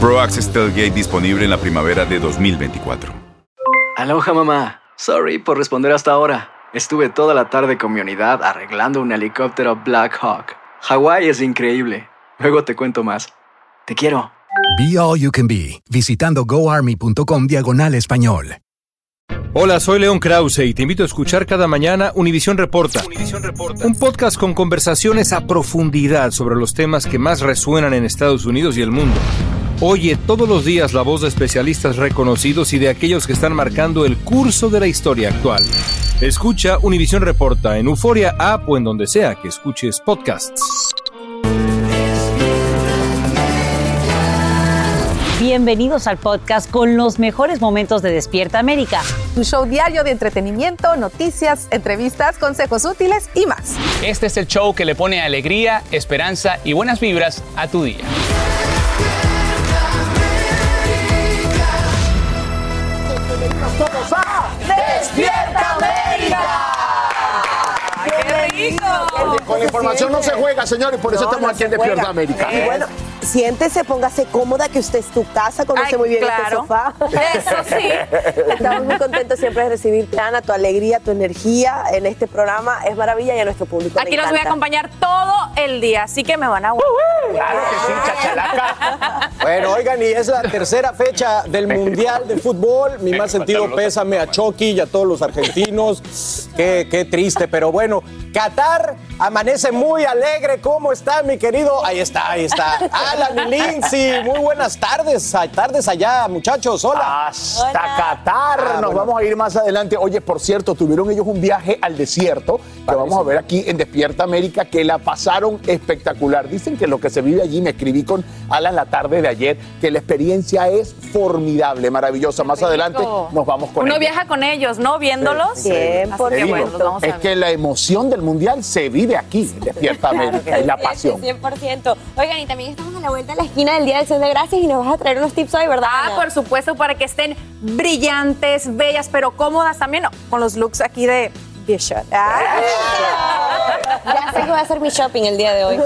Pro Access Tailgate disponible en la primavera de 2024. Aloha mamá. Sorry por responder hasta ahora. Estuve toda la tarde con mi unidad arreglando un helicóptero Black Hawk. Hawái es increíble. Luego te cuento más. Te quiero. Be All You Can Be, visitando goarmy.com diagonal español. Hola, soy León Krause y te invito a escuchar cada mañana Univisión Reporta, un podcast con conversaciones a profundidad sobre los temas que más resuenan en Estados Unidos y el mundo. Oye todos los días la voz de especialistas reconocidos y de aquellos que están marcando el curso de la historia actual. Escucha Univisión Reporta en Euforia App o en donde sea que escuches podcasts. Bienvenidos al podcast con los mejores momentos de Despierta América. Tu show diario de entretenimiento, noticias, entrevistas, consejos útiles y más. Este es el show que le pone alegría, esperanza y buenas vibras a tu día. Todos a Despierta América. ¡Qué rico! Con la información no se juega, señor, y por eso No, estamos no aquí en Despierta. América. Y bueno, siéntese, póngase cómoda, que usted es tu casa, conoce Ay, muy bien este claro. sofá. Eso sí. Estamos muy contentos siempre de recibirte, Ana, tu alegría, tu energía en este programa es maravilla y a nuestro público Aquí los voy a acompañar todo el día, así que me van a Claro que sí, chachalaca. Bueno, oigan, y es la tercera fecha del Mundial de Fútbol. Mi más sentido pésame a Chucky y a todos los argentinos. Qué, qué triste, pero bueno. Qatar amanece muy alegre. ¿Cómo está, mi querido? Ahí está, ahí está. Alan y Lindsay, muy buenas tardes. Tardes allá, muchachos. Hola. Hasta Qatar. Ah, Nos bueno. vamos a ir más adelante. Oye, por cierto, tuvieron ellos un viaje al desierto que vamos a ver aquí en Despierta América que la pasaron espectacular. Dicen que lo que se vive allí, me escribí con Alan la tarde de ayer, que la experiencia es formidable, maravillosa. Más adelante nos vamos con Uno ellos. viaja con ellos, ¿no? Viéndolos. Sí, Bien, Así por que bueno, los vamos a es ver. que la emoción del mundial se vive aquí, en Despierta América, y la pasión. 100%. Oigan, y también estamos a la vuelta de la esquina del Día de Acción de Gracias y nos vas a traer unos tips hoy, ¿verdad? Ah, Ana? por supuesto, para que estén brillantes, bellas, pero cómodas también, con los looks aquí de Bishop. Ya sé que voy a hacer mi shopping el día de hoy.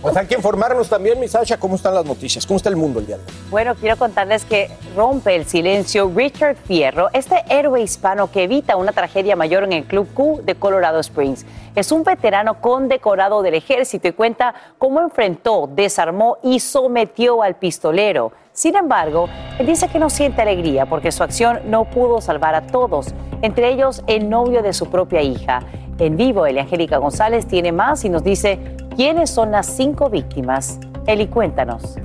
Pues hay que informarnos también, mi Sasha, cómo están las noticias, cómo está el mundo el día de hoy. Bueno, quiero contarles que rompe el silencio Richard Fierro, este héroe hispano que evita una tragedia mayor en el Club Q de Colorado Springs. Es un veterano condecorado del ejército y cuenta cómo enfrentó, desarmó y sometió al pistolero. Sin embargo, él dice que no siente alegría porque su acción no pudo salvar a todos, entre ellos el novio de su propia hija. En vivo, Eliangélica González tiene más y nos dice quiénes son las cinco víctimas. Eli, cuéntanos.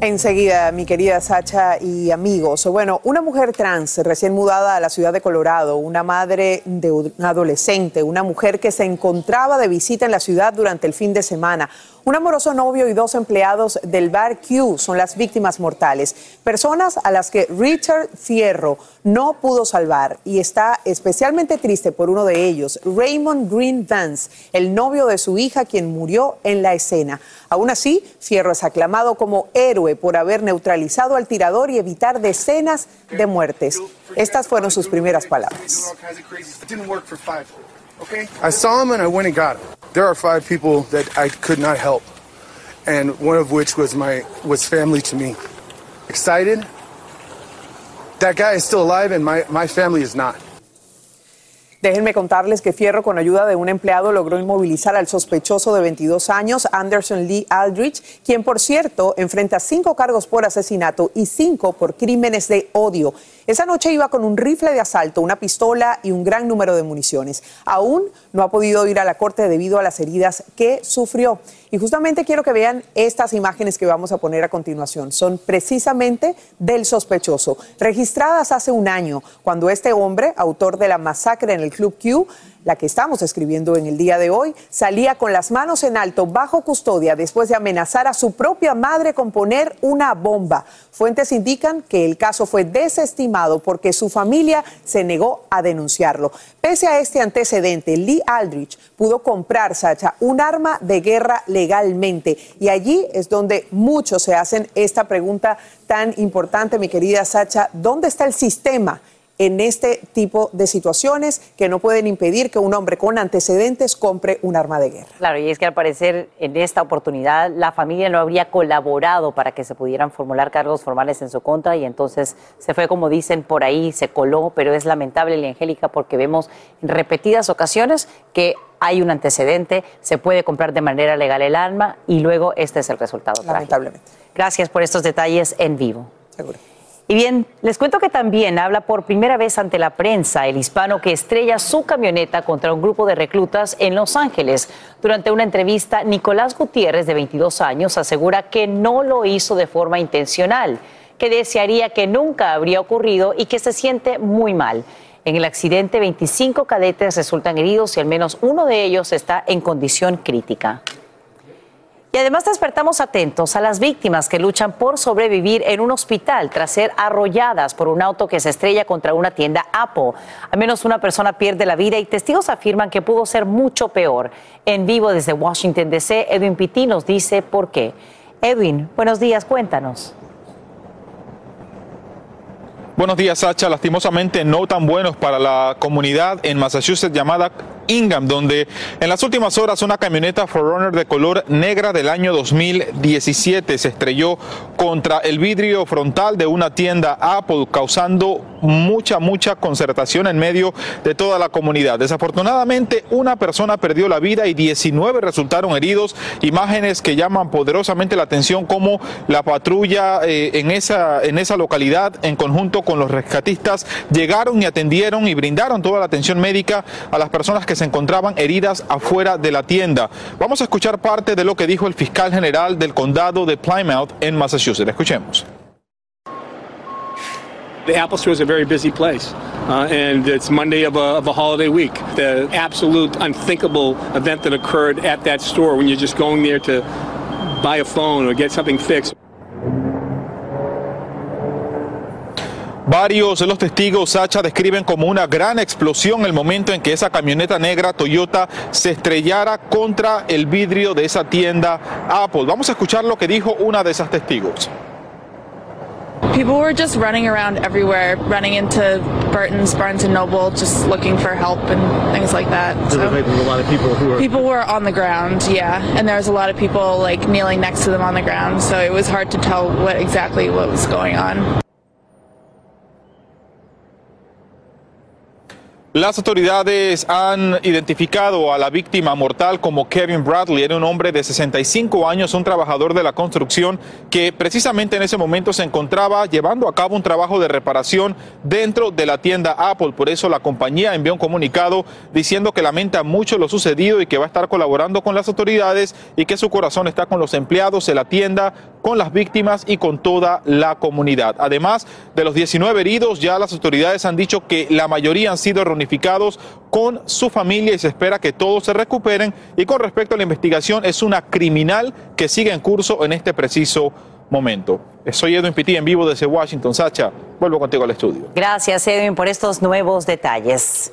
Enseguida, mi querida Sacha y amigos. Bueno, una mujer trans recién mudada a la ciudad de Colorado, una madre de un adolescente, una mujer que se encontraba de visita en la ciudad durante el fin de semana, un amoroso novio y dos empleados del bar Q son las víctimas mortales, personas a las que Richard Fierro no pudo salvar y está especialmente triste por uno de ellos, Raymond Green Vance, el novio de su hija quien murió en la escena. Aún así, Fierro es aclamado como héroe por haber neutralizado al tirador y evitar decenas de muertes. Estas fueron sus primeras palabras. I saw him and I went and got him. There are five people that I could not help, and one of which was my was family to me. Excited? That guy is still alive, and my, my family is not. Déjenme contarles que Fierro, con ayuda de un empleado, logró inmovilizar al sospechoso de 22 años, Anderson Lee Aldrich, quien, por cierto, enfrenta cinco cargos por asesinato y cinco por crímenes de odio. Esa noche iba con un rifle de asalto, una pistola y un gran número de municiones. Aún no ha podido ir a la corte debido a las heridas que sufrió. Y justamente quiero que vean estas imágenes que vamos a poner a continuación. Son precisamente del sospechoso, registradas hace un año, cuando este hombre, autor de la masacre en el Club Q, la que estamos escribiendo en el día de hoy, salía con las manos en alto bajo custodia después de amenazar a su propia madre con poner una bomba. Fuentes indican que el caso fue desestimado porque su familia se negó a denunciarlo. Pese a este antecedente, Lee Aldrich pudo comprar, Sacha, un arma de guerra legalmente. Y allí es donde muchos se hacen esta pregunta tan importante, mi querida Sacha, ¿dónde está el sistema? En este tipo de situaciones que no pueden impedir que un hombre con antecedentes compre un arma de guerra. Claro, y es que al parecer en esta oportunidad la familia no habría colaborado para que se pudieran formular cargos formales en su contra y entonces se fue, como dicen por ahí, se coló, pero es lamentable, Angélica, porque vemos en repetidas ocasiones que hay un antecedente, se puede comprar de manera legal el arma y luego este es el resultado. Lamentablemente. Gracias por estos detalles en vivo. Seguro. Y bien, les cuento que también habla por primera vez ante la prensa el hispano que estrella su camioneta contra un grupo de reclutas en Los Ángeles. Durante una entrevista, Nicolás Gutiérrez, de 22 años, asegura que no lo hizo de forma intencional, que desearía que nunca habría ocurrido y que se siente muy mal. En el accidente, 25 cadetes resultan heridos y al menos uno de ellos está en condición crítica. Y además despertamos atentos a las víctimas que luchan por sobrevivir en un hospital tras ser arrolladas por un auto que se estrella contra una tienda Apple. Al menos una persona pierde la vida y testigos afirman que pudo ser mucho peor. En vivo desde Washington DC, Edwin Pitti nos dice por qué. Edwin, buenos días, cuéntanos. Buenos días, Sacha. Lastimosamente no tan buenos para la comunidad en Massachusetts llamada Ingham, donde en las últimas horas una camioneta Forerunner de color negra del año 2017 se estrelló contra el vidrio frontal de una tienda Apple, causando mucha, mucha concertación en medio de toda la comunidad. Desafortunadamente, una persona perdió la vida y 19 resultaron heridos. Imágenes que llaman poderosamente la atención como la patrulla eh, en, esa, en esa localidad, en conjunto con los rescatistas, llegaron y atendieron y brindaron toda la atención médica a las personas que se encontraban heridas afuera de la tienda. Vamos a escuchar parte de lo que dijo el fiscal general del condado de Plymouth en Massachusetts. Escuchemos. The Apple Store is a very busy place, uh, and it's Monday of a, of a, holiday week. The absolute unthinkable event that occurred at that store when you're just going there to buy a phone or get something fixed. Varios de los testigos, Sacha, describen como una gran explosión el momento en que esa camioneta negra Toyota se estrellara contra el vidrio de esa tienda Apple. Vamos a escuchar lo que dijo una de esas testigos. People were just running around everywhere, running into Burton's, Barnes and Noble, just looking for help and things like that. So, so like a lot of people who were people were on the ground, yeah, and there was a lot of people like kneeling next to them on the ground, so it was hard to tell what exactly what was going on. Las autoridades han identificado a la víctima mortal como Kevin Bradley. Era un hombre de 65 años, un trabajador de la construcción que precisamente en ese momento se encontraba llevando a cabo un trabajo de reparación dentro de la tienda Apple. Por eso la compañía envió un comunicado diciendo que lamenta mucho lo sucedido y que va a estar colaborando con las autoridades y que su corazón está con los empleados de la tienda, con las víctimas y con toda la comunidad. Además de los 19 heridos, ya las autoridades han dicho que la mayoría han sido reunificados con su familia y se espera que todos se recuperen. Y con respecto a la investigación, es una criminal que sigue en curso en este preciso momento. Soy Edwin Pitti en vivo desde Washington. Sacha, vuelvo contigo al estudio. Gracias, Edwin, por estos nuevos detalles.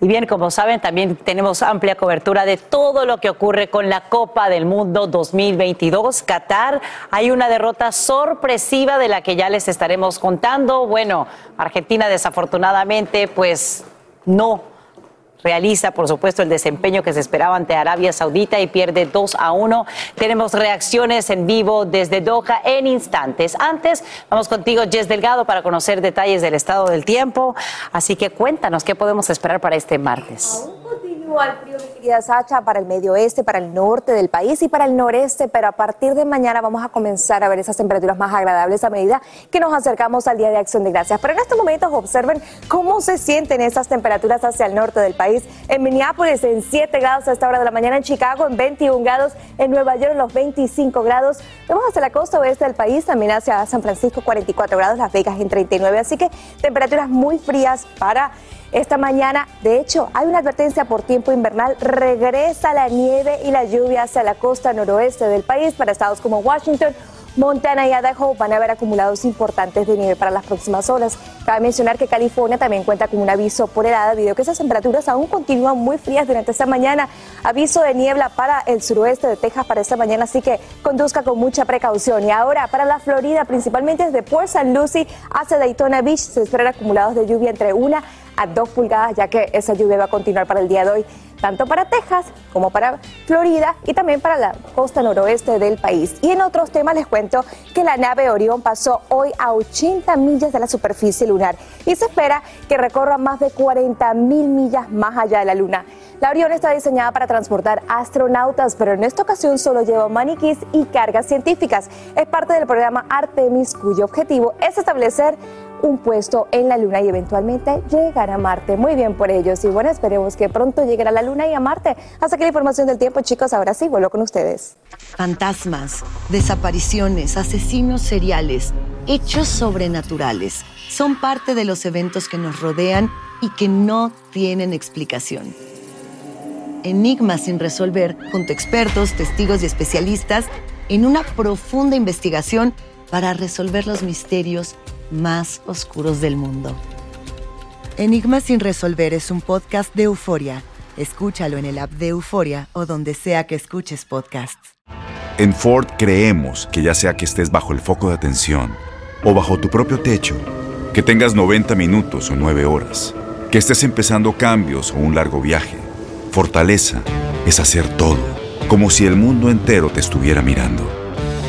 Y bien, como saben, también tenemos amplia cobertura de todo lo que ocurre con la Copa del Mundo 2022. Qatar, hay una derrota sorpresiva de la que ya les estaremos contando. Bueno, Argentina desafortunadamente, pues no realiza, por supuesto, el desempeño que se esperaba ante Arabia Saudita y pierde 2 a 1. Tenemos reacciones en vivo desde Doha en instantes. Antes, vamos contigo, Jess Delgado, para conocer detalles del estado del tiempo. Así que cuéntanos qué podemos esperar para este martes al frío, mi querida Sacha, para el medio oeste, para el norte del país y para el noreste, pero a partir de mañana vamos a comenzar a ver esas temperaturas más agradables a medida que nos acercamos al Día de Acción de Gracias. Pero en estos momentos observen cómo se sienten esas temperaturas hacia el norte del país. En Minneapolis en 7 grados a esta hora de la mañana, en Chicago en 21 grados, en Nueva York en los 25 grados. Vamos hacia la costa oeste del país, también hacia San Francisco 44 grados, Las Vegas en 39. Así que temperaturas muy frías para esta mañana. De hecho, hay una advertencia por tiempo invernal. Regresa la nieve y la lluvia hacia la costa noroeste del país para estados como Washington. Montana y Idaho van a haber acumulados importantes de nieve para las próximas horas. Cabe mencionar que California también cuenta con un aviso por helada debido a que esas temperaturas aún continúan muy frías durante esta mañana. Aviso de niebla para el suroeste de Texas para esta mañana, así que conduzca con mucha precaución. Y ahora para la Florida, principalmente desde Port St. Lucie hacia Daytona Beach, se esperan acumulados de lluvia entre una a dos pulgadas, ya que esa lluvia va a continuar para el día de hoy, tanto para Texas como para Florida y también para la costa noroeste del país. Y en otros temas les cuento que la nave Orión pasó hoy a 80 millas de la superficie lunar y se espera que recorra más de 40 mil millas más allá de la Luna. La Orión está diseñada para transportar astronautas, pero en esta ocasión solo lleva maniquís y cargas científicas. Es parte del programa Artemis, cuyo objetivo es establecer un puesto en la Luna y eventualmente llegar a Marte. Muy bien por ellos y bueno, esperemos que pronto lleguen a la Luna y a Marte. Hasta aquí la información del tiempo, chicos. Ahora sí, vuelvo con ustedes. Fantasmas, desapariciones, asesinos seriales, hechos sobrenaturales son parte de los eventos que nos rodean y que no tienen explicación. Enigmas sin resolver, junto a expertos, testigos y especialistas, en una profunda investigación para resolver los misterios más oscuros del mundo. Enigma sin resolver es un podcast de euforia. Escúchalo en el app de Euforia o donde sea que escuches podcasts. En Ford creemos que ya sea que estés bajo el foco de atención o bajo tu propio techo, que tengas 90 minutos o 9 horas, que estés empezando cambios o un largo viaje, fortaleza es hacer todo, como si el mundo entero te estuviera mirando.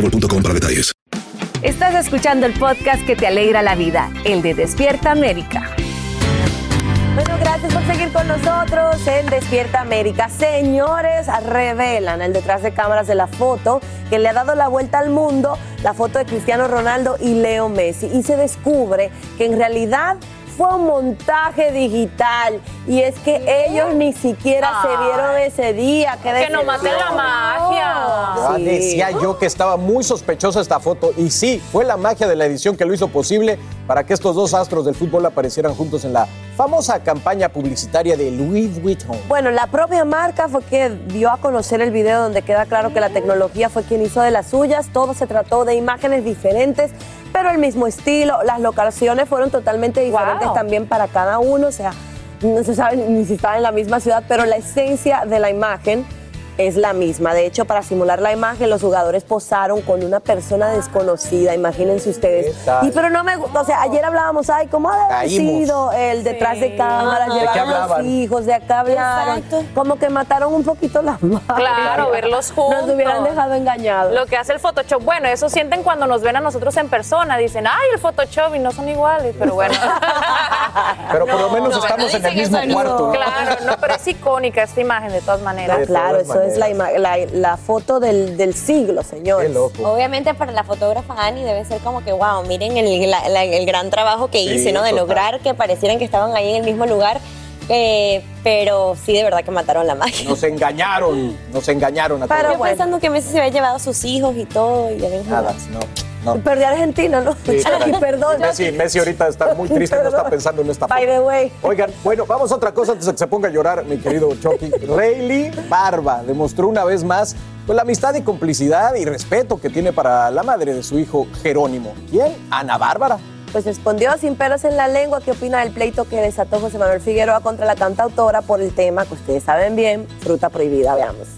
boostmobile.com para detalles. Estás escuchando el podcast que te alegra la vida, el de Despierta América. Bueno, gracias por seguir con nosotros en Despierta América. Señores, revelan el detrás de cámaras de la foto que le ha dado la vuelta al mundo, la foto de Cristiano Ronaldo y Leo Messi. Y se descubre que en realidad fue un montaje digital y es que ellos ni siquiera se vieron ese día. que no maten la magia. Decía yo que estaba muy sospechosa esta foto y sí, fue la magia de la edición que lo hizo posible para que estos dos astros del fútbol aparecieran juntos en la famosa campaña publicitaria de Louis Vuitton. Bueno, la propia marca fue que dio a conocer el video donde queda claro que la tecnología fue quien hizo de las suyas. Todo se trató de imágenes diferentes, pero el mismo estilo. Las locaciones fueron totalmente diferentes también para cada uno. O sea, no se sabe ni si estaban en la misma ciudad, pero la esencia de la imagen es la misma. De hecho, para simular la imagen, los jugadores posaron con una persona desconocida, imagínense ustedes. Y pero no me gusta, o sea, ayer hablábamos, ay, ¿cómo ha sido el detrás de cámaras, ¿De qué llevaron los hijos, de acá hablaron? Como que mataron un poquito las manos. Claro, verlos juntos. Nos hubieran dejado engañados. Lo que hace el Photoshop, bueno, eso sienten cuando nos ven a nosotros en persona. Dicen, ay, el Photoshop y no son iguales, pero bueno. Pero por lo menos No, estamos en el mismo cuarto. Claro, no, pero es icónica esta imagen de todas maneras. Ah, claro, eso es la, ima- la, la foto del, del siglo, señores. Obviamente para la fotógrafa Annie debe ser como que, wow, miren el, la- la- el gran trabajo que Sí, hice, ¿no? De total. lograr que parecieran que estaban ahí en el mismo lugar. Eh, pero sí, de verdad que mataron la magia. Nos engañaron, nos engañaron a Pero todos. yo pensando que Messi se había llevado a sus hijos y todo. Y Nada, jugado. no, no. Perdí a Argentina, ¿no? Sí. Ay, perdón. Messi, Messi ahorita está muy triste, no está pensando en esta By foto. the way. Oigan, bueno, vamos a otra cosa antes de que se ponga a llorar, mi querido Chucky. Rayleigh Barba demostró una vez más pues, la amistad y complicidad y respeto que tiene para la madre de su hijo Jerónimo. ¿Quién? Ana Bárbara. Pues respondió sin pelos en la lengua qué opina del pleito que desató José Manuel Figueroa contra la cantautora por el tema que ustedes saben bien, fruta prohibida. Veamos.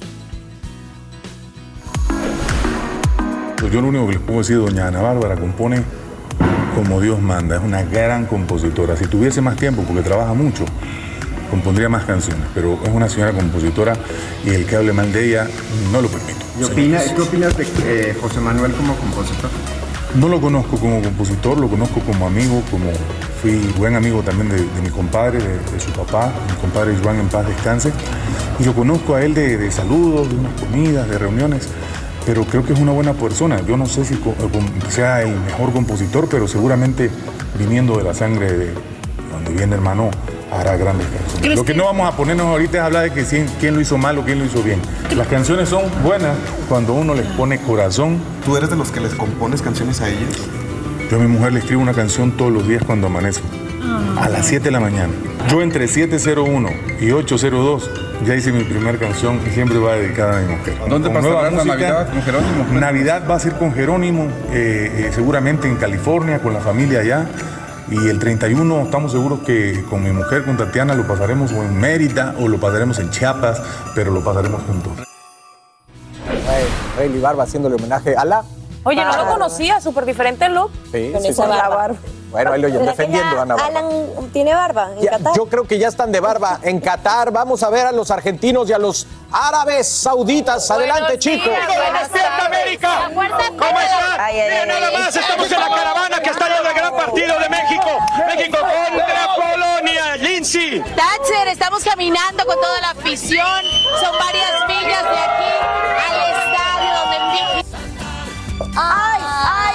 Yo lo único que les puedo decir, doña Ana Bárbara compone como Dios manda, es una gran compositora. Si tuviese más tiempo, porque trabaja mucho, compondría más canciones, pero es una señora compositora y el que hable mal de ella no lo permito. ¿Y opina- ¿Qué opinas de eh, José Manuel como compositor? No lo conozco como compositor, lo conozco como amigo, como fui buen amigo también de, de mi compadre, de, de su papá, mi compadre Joan en paz descanse, y lo conozco a él de, de saludos, de unas comidas, de reuniones, pero creo que es una buena persona. Yo no sé si eh, sea el mejor compositor, pero seguramente viniendo de la sangre de donde viene hermano, hará grandes canciones. Lo que no vamos a ponernos ahorita es hablar de que si- quién lo hizo mal o quién lo hizo bien. Las canciones son buenas cuando uno les pone corazón. ¿Tú eres de los que les compones canciones a ellas? Yo a mi mujer le escribo una canción todos los días cuando amanezco. A las 7 de la mañana. Yo entre 701 y 802 ya hice mi primera canción y siempre va dedicada a mi mujer. ¿Dónde nueva la música. Navidad con Jerónimo? Navidad va a ser con Jerónimo, eh, eh, seguramente en California, con la familia allá. Y el 31 estamos seguros que con mi mujer, con Tatiana, lo pasaremos o en Mérida o lo pasaremos en Chiapas, pero lo pasaremos juntos. Rayleigh Barba haciéndole homenaje a la. Oye, no lo conocía, súper diferente look. Sí, Con sí, esa sí. barba. Bueno, ahí lo oyen ¿Será que defendiendo Ana. Alan tiene barba en Ya, Qatar. yo creo que ya están de barba en Qatar. Vamos a ver a los argentinos y a los árabes sauditas. Adelante, chicos. ¡Despierta América! ¿Cómo están? Mira nada más, estamos en la caravana que está en el gran partido de México. México contra Polonia. Lindsay. Thatcher, estamos caminando con toda la afición. Son varias millas de aquí al estadio donde en ¡Ay, ay,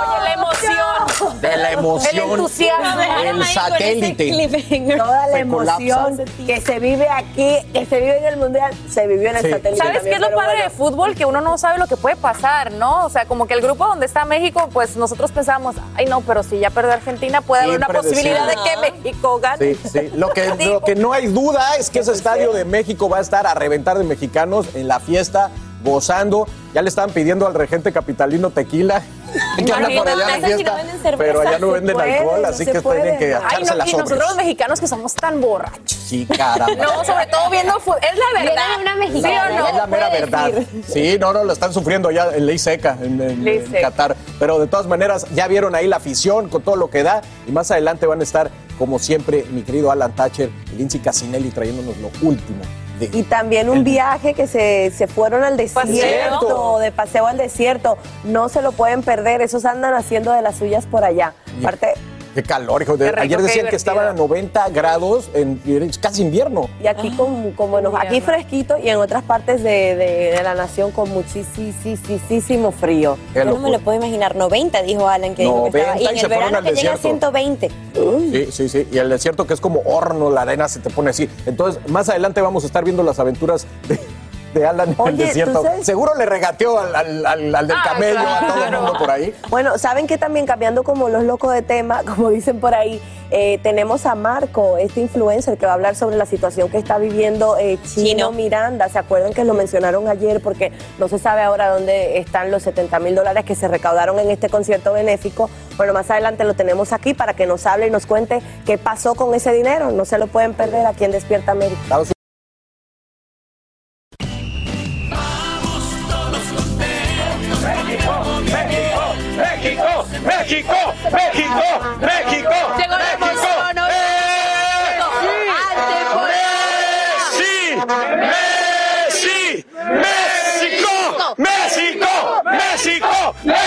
Oye, la emoción. De la emoción. El entusiasmo. El satélite. Toda la emoción que se vive aquí, que se vive en el mundial, se vivió en el Sí. satélite. ¿Sabes qué es lo padre bueno. de fútbol? Que uno no sabe lo que puede pasar, ¿no? O sea, como que el grupo donde está México, pues nosotros pensamos, ay no, pero si ya perdió Argentina, puede haber una posibilidad de que México gane. Sí, sí. Lo que, lo que no hay duda es que ese estadio de México va a estar a reventar de mexicanos en la fiesta, gozando. Ya le estaban pidiendo al regente capitalino tequila. Que anda por allá en la fiesta, no venden cerveza. pero allá no venden puede, alcohol, así que puede. tienen que Ay, echarse no, las y nosotros los mexicanos que somos tan borrachos. Sí, caramba. No, sobre todo viendo fútbol. Es la verdad. Viene una mexicana, ¿Sí o no? Es la mera verdad. decir. Sí, no, no, lo están sufriendo ya en ley seca en, en- Ley en seca. Qatar. Pero de todas maneras, ya vieron ahí la afición con todo lo que da. Y más adelante van a estar, como siempre, mi querido Alan Thatcher y Lindsay Casinelli trayéndonos lo último. Y también un viaje que se, se fueron al Paseo. desierto, de paseo al desierto. No se lo pueden perder, esos andan haciendo de las suyas por allá. Aparte, Qué calor, hijo. de- Qué rico, Ayer decían que estaban a 90 grados, en, casi invierno. y aquí con, como nos, aquí fresquito y en otras partes de, de- de la nación con muchísimo frío. Qué Yo no me lo puedo imaginar. 90, dijo Alan, que dijo que 90 estaba. Y en y el verano que llega a desierto. 120. Sí, sí, sí. Y el desierto que es como horno, la arena se te pone así. Entonces, más adelante vamos a estar viendo las aventuras de, de Alan en Oye, el ¿tú desierto. Seguro le regateó al, al- al- al del Ah, camello, a todo el mundo por ahí. Bueno, saben que también cambiando como los locos de tema, como dicen por ahí, eh, tenemos a Marco, este influencer que va a hablar sobre la situación que está viviendo eh, Chino, Chino. Miranda. ¿Se acuerdan que lo mencionaron ayer? Porque no se sabe ahora dónde están los 70 mil dólares que se recaudaron en este concierto benéfico. Bueno, más adelante lo tenemos aquí para que nos hable y nos cuente qué pasó con ese dinero. No se lo pueden perder aquí en Despierta América.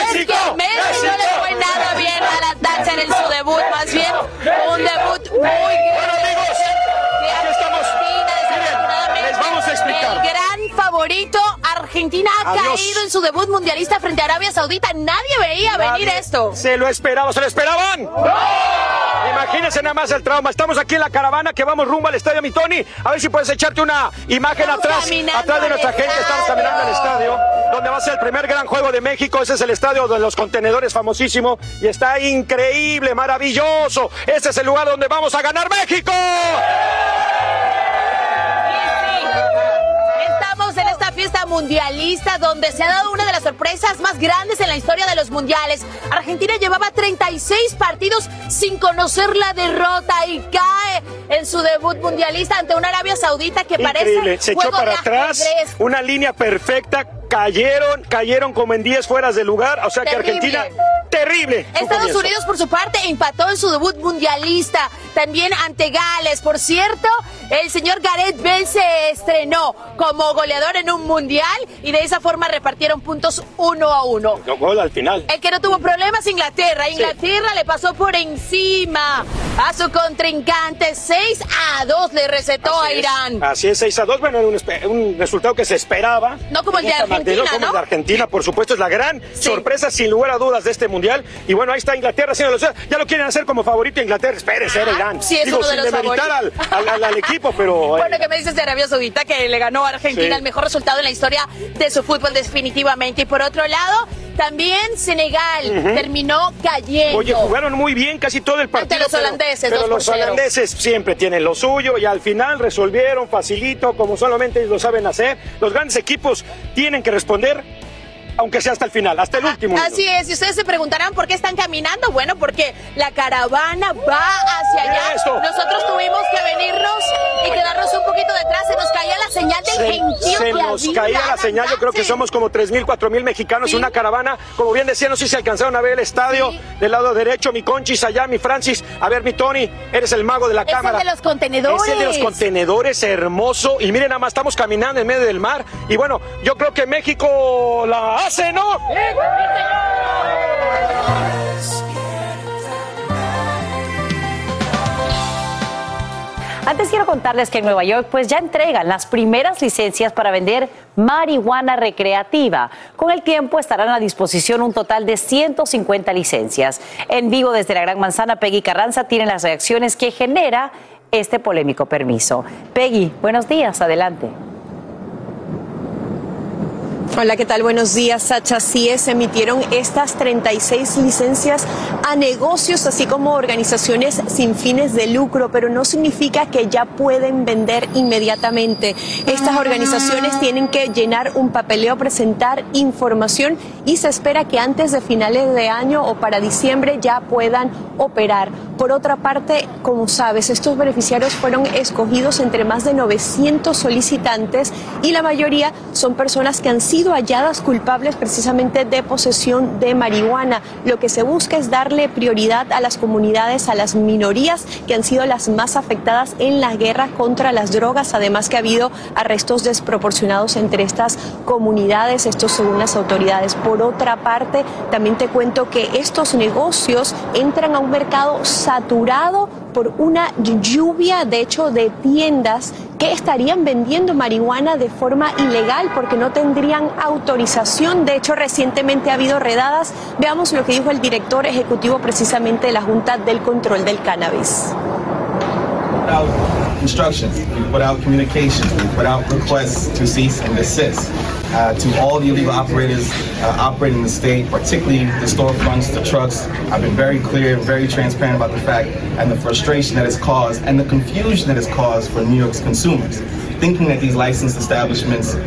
México. México. Adiós. caído en su debut mundialista frente a Arabia Saudita. Nadie veía venir esto. Se lo esperaba, ¿se lo esperaban? Imagínense nada más el trauma. Estamos aquí en la caravana que vamos rumbo al estadio mi Tony. A ver si puedes echarte una imagen Estamos atrás, atrás de nuestra gente. Estamos caminando al estadio, donde va a ser el primer gran juego de México. Ese es el estadio de los contenedores famosísimo y está increíble, maravilloso. Este es el lugar donde vamos a ganar México. Estamos fiesta mundialista donde se ha dado una de las sorpresas más grandes en la historia de los mundiales. Argentina llevaba 36 partidos sin conocer la derrota y cae en su debut mundialista ante una Arabia Saudita que Increíble, parece se echó para atrás, una línea perfecta, cayeron, cayeron como en 10 fueras de lugar, o sea que. Argentina, terrible. Estados. Unidos, por su parte, empató en su debut mundialista, también ante Gales. Por cierto, el señor Gareth Bale se estrenó como goleador en un mundial y de esa forma repartieron puntos uno a uno. No, gol al final. El que no tuvo problemas, Inglaterra. Inglaterra le pasó por encima a su contrincante. 6 a 2 le recetó a Irán. Así es, 6 a 2, bueno, era un, un resultado que se esperaba. No como el de Esta Argentina, como ¿no? el de Argentina, por supuesto, es la gran sorpresa, sin lugar a dudas, de este mundial. Y bueno, ahí está Inglaterra haciéndolo. Ya lo quieren hacer como favorito Inglaterra. Espérense, era Irán. Ah, sí, es Digo, uno de sin los demeritar al, al- al- equipo, pero. eh, Bueno, ¿qué me dices de Arabia Saudita que le ganó a Argentina Sí. el mejor resultado en la historia de su fútbol definitivamente? Y por otro lado, también Senegal terminó cayendo. Oye, jugaron muy bien casi todo el partido. los pero- holandeses, Pero, los holandeses siempre tienen lo suyo y al final resolvieron facilito, como solamente ellos lo saben hacer. Los grandes equipos tienen que responder, aunque sea hasta el final, hasta el último. minuto. Así es, y ustedes se preguntarán por qué están caminando. Bueno, porque la caravana va hacia allá. Esto. Nosotros tuvimos que venirnos y quedarnos un poquito detrás. Se nos caía la señal del Se, gentío se nos caía la señal, yo creo que somos como 3.000, 4.000 mexicanos, una caravana, como bien decía, no sé si alcanzaron a ver el estadio del lado derecho, mi Conchis allá, mi Francis, a ver mi Tony, eres el mago de la Es el cámara. de los contenedores. Es el de los contenedores, hermoso. Y miren, nada más estamos caminando en medio del mar. Y bueno, yo creo que México la ¿no? Antes quiero contarles que en Nueva York pues ya entregan las primeras licencias para vender marihuana recreativa. Con el tiempo estarán a disposición un total de 150 licencias. En vivo desde la Gran Manzana, Peggy Carranza tiene las reacciones que genera este polémico permiso. Peggy, buenos días, adelante. Hola, ¿qué tal? Buenos días, Sacha. Sí, se emitieron estas 36 licencias a negocios, así como organizaciones sin fines de lucro, pero no significa que ya pueden vender inmediatamente. Estas organizaciones tienen que llenar un papeleo, presentar información y se espera que antes de finales de año o para diciembre ya puedan operar. Por otra parte, como sabes, estos beneficiarios fueron escogidos entre más de 900 solicitantes y la mayoría son personas que han sido halladas culpables precisamente de posesión de marihuana. Lo que se busca es darle prioridad a las comunidades, a las minorías que han sido las más afectadas en la guerra contra las drogas, además que ha habido arrestos desproporcionados entre estas comunidades, esto según las autoridades. Por otra parte, también te cuento que estos negocios entran a un mercado saturado por una lluvia, de hecho, de tiendas que estarían vendiendo marihuana de forma ilegal porque no tendrían autorización. De hecho, recientemente ha habido redadas. Veamos lo que dijo el director ejecutivo precisamente de la Junta del Control del Cannabis. Instructions, without communication, without requests to cease and desist. Uh, to all the illegal operators uh, operating in the state, particularly the storefronts, the trucks, I've been very clear, very transparent about the fact and the frustration that it's caused and the confusion that it's caused for New York's consumers, thinking that these licensed establishments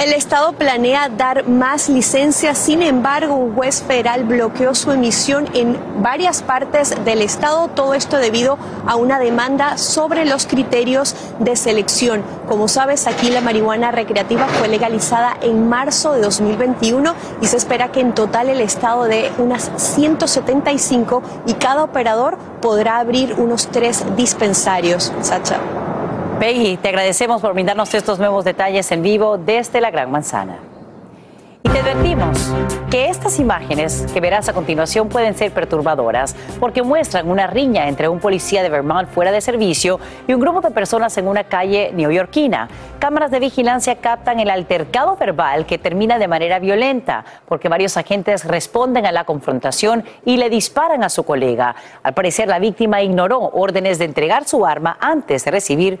El Estado planea dar más licencias, sin embargo, un juez federal bloqueó su emisión en varias partes del Estado, todo esto debido a una demanda sobre los criterios de selección. Como sabes, aquí la marihuana recreativa fue legalizada en marzo de 2021 y se espera que en total el Estado dé unas 175 y cada operador podrá abrir unos tres dispensarios. Sacha. Peggy, te agradecemos por brindarnos estos nuevos detalles en vivo desde la Gran Manzana. Y te advertimos que estas imágenes que verás a continuación pueden ser perturbadoras porque muestran una riña entre un policía de Vermont fuera de servicio y un grupo de personas en una calle neoyorquina. Cámaras de vigilancia captan el altercado verbal que termina de manera violenta porque varios agentes responden a la confrontación y le disparan a su colega. Al parecer la víctima ignoró órdenes de entregar su arma antes de recibir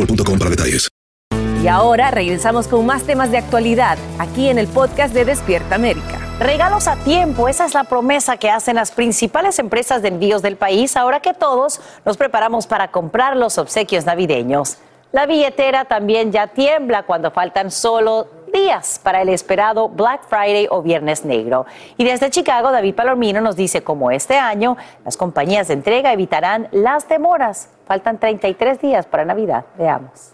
boostmobile.com para detalles. Y ahora regresamos con más temas de actualidad aquí en el podcast de Despierta América. Regalos a tiempo, esa es la promesa que hacen las principales empresas de envíos del país ahora que todos nos preparamos para comprar los obsequios navideños. La billetera también ya tiembla cuando faltan solo días para el esperado Black Friday o Viernes Negro. Y desde Chicago, David Palomino nos dice cómo este año las compañías de entrega evitarán las demoras. Faltan 33 días para Navidad. Veamos.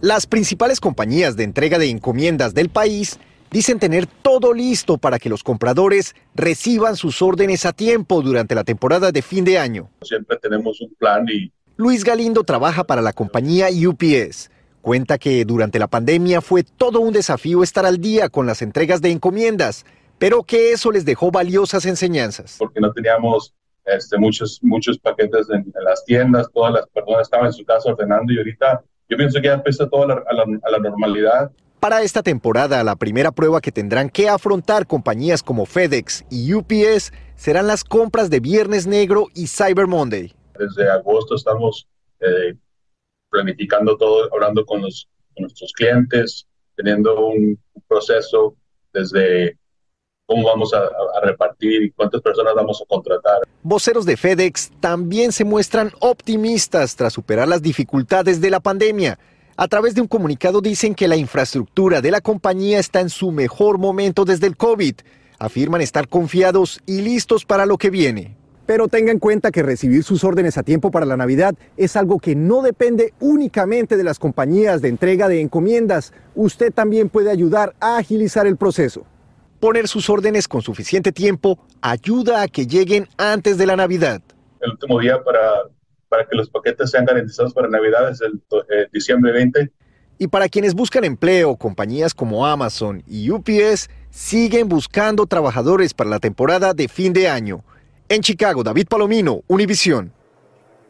Las principales compañías de entrega de encomiendas del país dicen tener todo listo para que los compradores reciban sus órdenes a tiempo durante la temporada de fin de año. Siempre tenemos un plan y Luis Galindo trabaja para la compañía UPS. Cuenta que durante la pandemia fue todo un desafío estar al día con las entregas de encomiendas, pero que eso les dejó valiosas enseñanzas. porque no teníamos este, muchos, muchos paquetes en, en las tiendas, todas las personas estaban en su casa ordenando y ahorita yo pienso que ya empieza todo a la, a la- a la normalidad. Para esta temporada, la primera prueba que tendrán que afrontar compañías como FedEx y UPS serán las compras de Viernes Negro y Cyber Monday. Desde agosto estamos eh, planificando todo, hablando con, los, con nuestros clientes, teniendo un, proceso desde cómo vamos a repartir y cuántas personas vamos a contratar. Voceros de FedEx también se muestran optimistas tras superar las dificultades de la pandemia. A través de un comunicado dicen que la infraestructura de la compañía está en su mejor momento desde el COVID. Afirman estar confiados y listos para lo que viene. Pero tenga en cuenta que recibir sus órdenes a tiempo para la Navidad es algo que no depende únicamente de las compañías de entrega de encomiendas. Usted también puede ayudar a agilizar el proceso. Poner sus órdenes con suficiente tiempo ayuda a que lleguen antes de la Navidad. El último día para, para que los paquetes sean garantizados para Navidad es el eh, diciembre 20. Y para quienes buscan empleo, compañías como Amazon y UPS siguen buscando trabajadores para la temporada de fin de año. En Chicago, David Palomino, Univisión.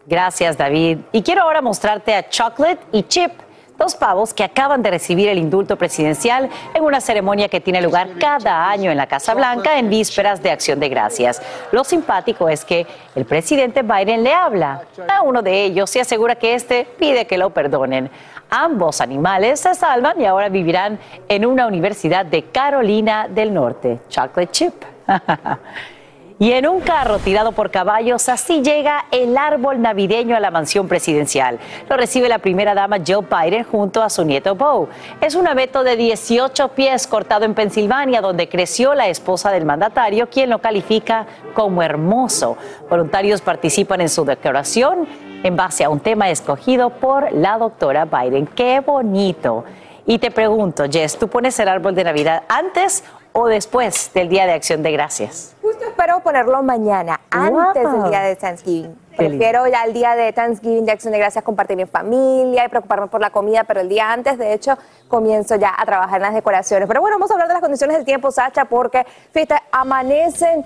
Gracias, David. Y quiero ahora mostrarte a Chocolate y Chip, dos pavos que acaban de recibir el indulto presidencial en una ceremonia que tiene lugar cada año en la Casa Blanca en vísperas de Acción de Gracias. Lo simpático es que el presidente Biden le habla a uno de ellos y asegura que este pide que lo perdonen. Ambos animales se salvan y ahora vivirán en una universidad de Carolina del Norte. Chocolate chip. Y en un carro tirado por caballos, así llega el árbol navideño a la mansión presidencial. Lo recibe la primera dama Joe Biden junto a su nieto Beau. Es un abeto de 18 pies cortado en Pensilvania, donde creció la esposa del mandatario, quien lo califica como hermoso. Voluntarios participan en su decoración en base a un tema escogido por la doctora Biden. ¡Qué bonito! Y te pregunto, Jess, ¿tú pones el árbol de Navidad antes o después del Día de Acción de Gracias? Espero ponerlo mañana, antes del día de Thanksgiving. Prefiero ya el día de Thanksgiving, de Acción de Gracias, compartir en familia y preocuparme por la comida, pero el día antes, de hecho, comienzo ya a trabajar en las decoraciones. Pero bueno, vamos a hablar de las condiciones del tiempo, Sacha, porque, fíjate, amanecen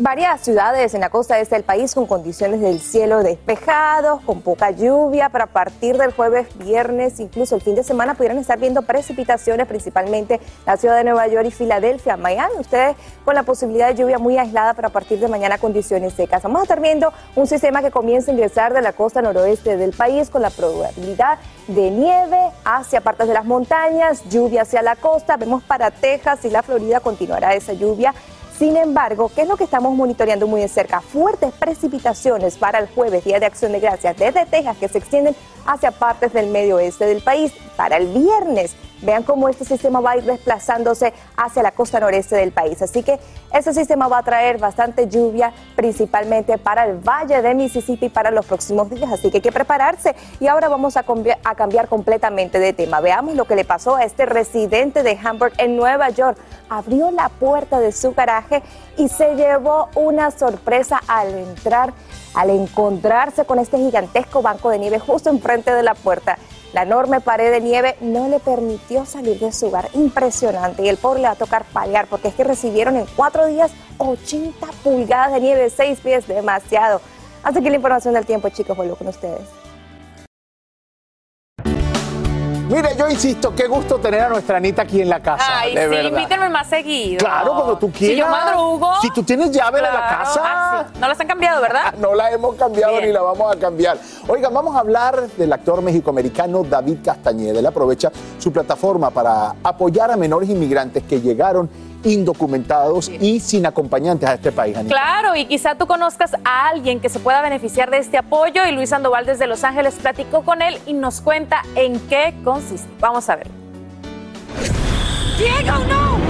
varias ciudades en la costa este del país con condiciones del cielo despejados, con poca lluvia, pero a partir del jueves, viernes, incluso el fin de semana pudieran estar viendo precipitaciones, principalmente la ciudad de Nueva York y Filadelfia, Miami. Ustedes con la posibilidad de lluvia muy aislada, pero a partir de mañana condiciones secas. Vamos a estar viendo un sistema que comienza a ingresar de la costa noroeste del país con la probabilidad de nieve hacia partes de las montañas, lluvia hacia la costa. Vemos para Texas y la Florida continuará esa lluvia sin embargo, ¿qué es lo que estamos monitoreando muy de cerca? Fuertes precipitaciones para el jueves, Día de Acción de Gracias, desde Texas, que se extienden hacia partes del medio oeste del país. Para el viernes, vean cómo este sistema va a ir desplazándose hacia la costa noreste del país. Así que este sistema va a traer bastante lluvia, principalmente para el valle de Mississippi para los próximos días. Así que hay que prepararse. Y ahora vamos a, a cambiar completamente de tema. Veamos lo que le pasó a este residente de Hamburg en Nueva York abrió la puerta de su garaje y se llevó una sorpresa al entrar, al encontrarse con este gigantesco banco de nieve justo enfrente de la puerta. La enorme pared de nieve no le permitió salir de su hogar. Impresionante. Y el pobre le va a tocar paliar porque es que recibieron en cuatro días 80 pulgadas de nieve, seis pies, demasiado. Así que la información del tiempo, chicos, vuelvo con ustedes. Mire, yo insisto, qué gusto tener a nuestra Anita aquí en la casa. Ay, de sí, verdad. invítenme más seguido. Claro, cuando tú quieras. Si yo madrugo. Si tú tienes llave de la Claro. casa. Ah, sí. No las han cambiado, ¿verdad? No la hemos cambiado Bien. ni la vamos a cambiar. Oigan, vamos a hablar del actor mexicoamericano David Castañeda. Él aprovecha su plataforma para apoyar a menores inmigrantes que llegaron indocumentados y sin acompañantes a este país. Anita. Claro, y quizá tú conozcas a alguien que se pueda beneficiar de este apoyo y Luis Sandoval desde Los Ángeles platicó con él y nos cuenta en qué consiste. Vamos a ver. Diego, no.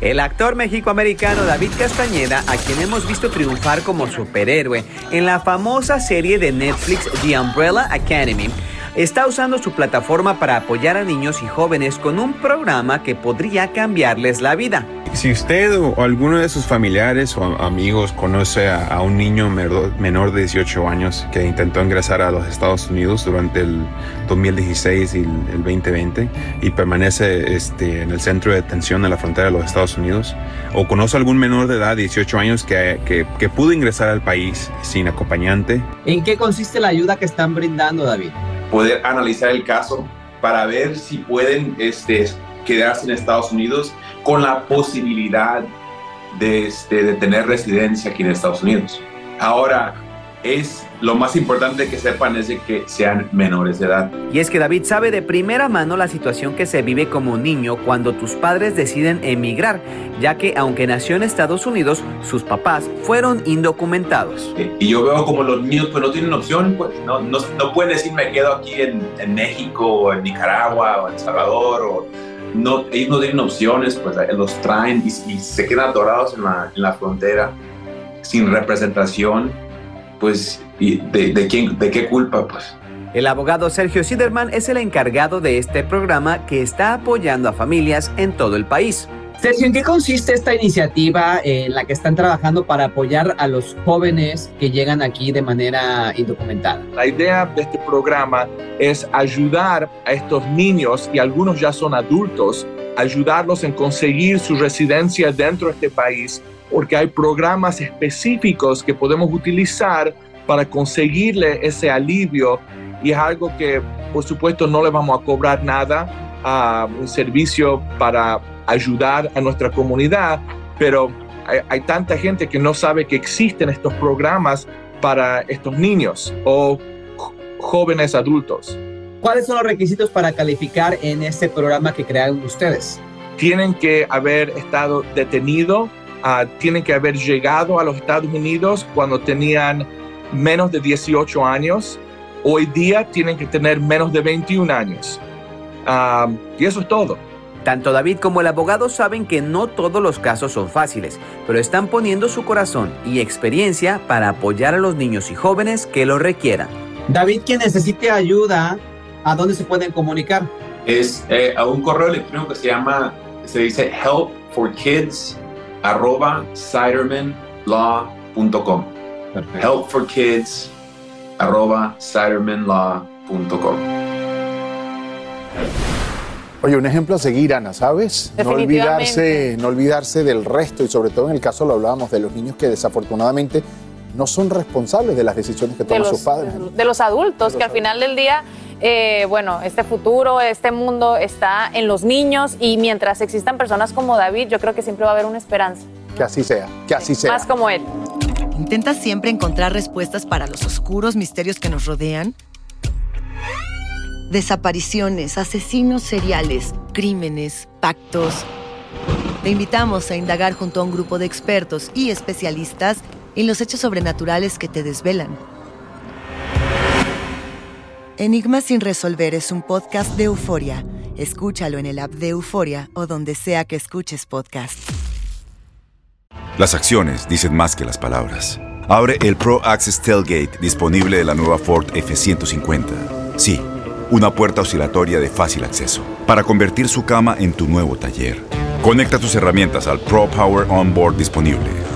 El actor mexicoamericano David Castañeda, a quien hemos visto triunfar como superhéroe en la famosa serie de Netflix The Umbrella Academy, está usando su plataforma para apoyar a niños y jóvenes con un programa que podría cambiarles la vida. Si usted o alguno de sus familiares o amigos conoce a, a un niño menor, de 18 años que intentó ingresar a los Estados Unidos durante el 2016 y el, el 2020 y permanece este, en el centro de detención de la frontera de los Estados Unidos, o conoce a algún menor de edad, 18 años, que, que, que pudo ingresar al país sin acompañante, ¿En qué consiste la ayuda que están brindando, David? Poder analizar el caso para ver si pueden este, quedarse en Estados Unidos con la posibilidad de, este, tener residencia aquí en Estados Unidos. Ahora, es lo más importante que sepan es de que sean menores de edad. Y es que David sabe de primera mano la situación que se vive como niño cuando tus padres deciden emigrar, ya que aunque nació en Estados Unidos, sus papás fueron indocumentados. Y yo veo como los niños pues no tienen opción, pues no, no, no pueden decir me quedo aquí en, en México o en Nicaragua o en El Salvador o no, ellos no tienen opciones, pues los traen y, y se quedan atorados en la, en la frontera sin representación, pues y de, de, quién, de qué culpa, pues. El abogado Sergio Siderman es el encargado de este programa que está apoyando a familias en todo el país. Sergio, ¿en qué consiste esta iniciativa en la que están trabajando para apoyar a los jóvenes que llegan aquí de manera indocumentada? La idea de este programa es ayudar a estos niños, y algunos ya son adultos, ayudarlos en conseguir su residencia dentro de este país, porque hay programas específicos que podemos utilizar para conseguirle ese alivio y es algo que por supuesto no le vamos a cobrar nada a un servicio para ayudar a nuestra comunidad, pero hay, hay, tanta gente que no sabe que existen estos programas para estos niños o jóvenes adultos. ¿Cuáles son los requisitos para calificar en este programa que crearon ustedes? Tienen que haber estado detenido, ah, tienen que haber llegado a los Estados Unidos cuando tenían menos de 18 años. Hoy día tienen que tener menos de 21 años. Ah, y eso es todo. Tanto David como el abogado saben que no todos los casos son fáciles, pero están poniendo su corazón y experiencia para apoyar a los niños y jóvenes que lo requieran. David, quien necesite ayuda, ¿a dónde se pueden comunicar? Es eh, a un correo electrónico que se llama, se dice help for kids arroba sidermanlaw.com. Help for kids arroba sidermanlaw.com. Oye, un ejemplo a seguir, Ana, ¿sabes? No olvidarse, no olvidarse del resto y sobre todo en el caso lo hablábamos de los niños que desafortunadamente no son responsables de las decisiones que toman sus padres. De los adultos, que al final del día, eh, bueno, este futuro, este mundo está en los niños y mientras existan personas como David, yo creo que siempre va a haber una esperanza. Que así sea, que así sea. Más como él. ¿Intentas siempre encontrar respuestas para los oscuros misterios que nos rodean? Desapariciones, asesinos seriales, crímenes, pactos. Te invitamos a indagar junto a un grupo de expertos y especialistas en los hechos sobrenaturales que te desvelan. Enigma sin resolver es un podcast de euforia. Escúchalo en el app de Euforia o donde sea que escuches podcast. Las acciones dicen más que las palabras. Abre el Pro Access Tailgate disponible de la nueva Ford F150. Sí, una puerta oscilatoria de fácil acceso para convertir su cama en tu nuevo taller. Conecta tus herramientas al Pro Power Onboard disponible.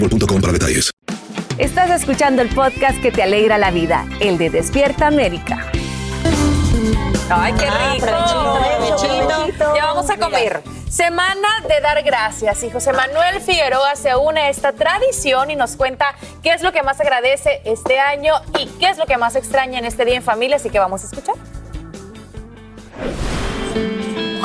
boostmobile.com para detalles. Estás escuchando el podcast que te alegra la vida, el de Despierta América. Ay, qué rico. Ya vamos a comer. Semana de dar gracias. Y José Manuel Figueroa se une a esta tradición y nos cuenta qué es lo que más agradece este año y qué es lo que más extraña en este día en familia. Así que vamos a escuchar.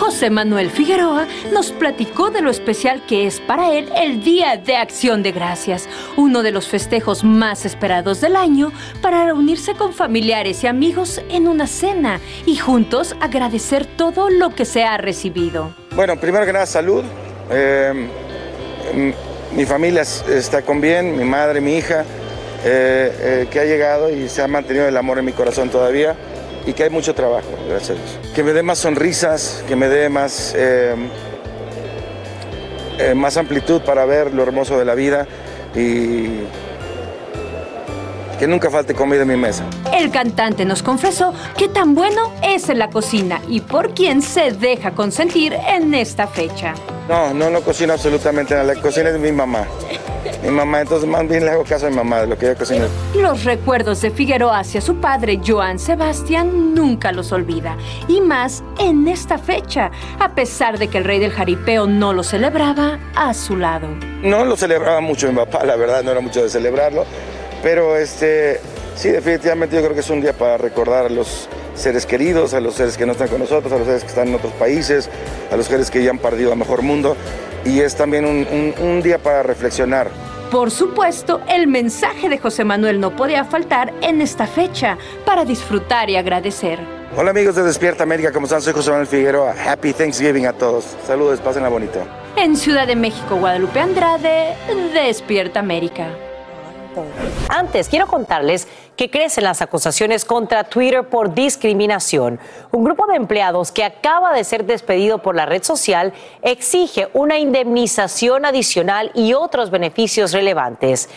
José Manuel Figueroa nos platicó de lo especial que es para él el Día de Acción de Gracias, uno de los festejos más esperados del año para reunirse con familiares y amigos en una cena y juntos agradecer todo lo que se ha recibido. Bueno, primero que nada, salud. Eh, mi familia está con bien, mi madre, mi hija, eh, eh, que ha llegado y se ha mantenido el amor en mi corazón todavía y que hay mucho trabajo, gracias a Dios. Que me dé más sonrisas, que me dé más, eh, eh, más amplitud para ver lo hermoso de la vida y que nunca falte comida en mi mesa. El cantante nos confesó que tan bueno es en la cocina y por quién se deja consentir en esta fecha. No, no, no cocino absolutamente nada, la cocina es mi mamá. Mi mamá, entonces más bien le hago caso a mi mamá de lo que ella cocina. Los recuerdos de Figueroa hacia su padre, Joan Sebastián, nunca los olvida. Y más en esta fecha, a pesar de que el rey del jaripeo no lo celebraba a su lado. No lo celebraba mucho mi papá, la verdad, no era mucho de celebrarlo, pero este, sí, definitivamente yo creo que es un día para recordar a los seres queridos, a los seres que no están con nosotros, a los seres que están en otros países, a los seres que ya han partido a mejor mundo, y es también un, un- un día para reflexionar. Por supuesto, el mensaje de José Manuel no podía faltar en esta fecha para disfrutar y agradecer. Hola amigos de Despierta América, ¿cómo están? Soy José Manuel Figueroa. Happy Thanksgiving a todos. Saludos, pásenla bonito. En Ciudad de México, Guadalupe Andrade, Despierta América. Antes, quiero contarles que crecen las acusaciones contra Twitter por discriminación. Un grupo de empleados que acaba de ser despedido por la red social exige una indemnización adicional y otros beneficios relevantes.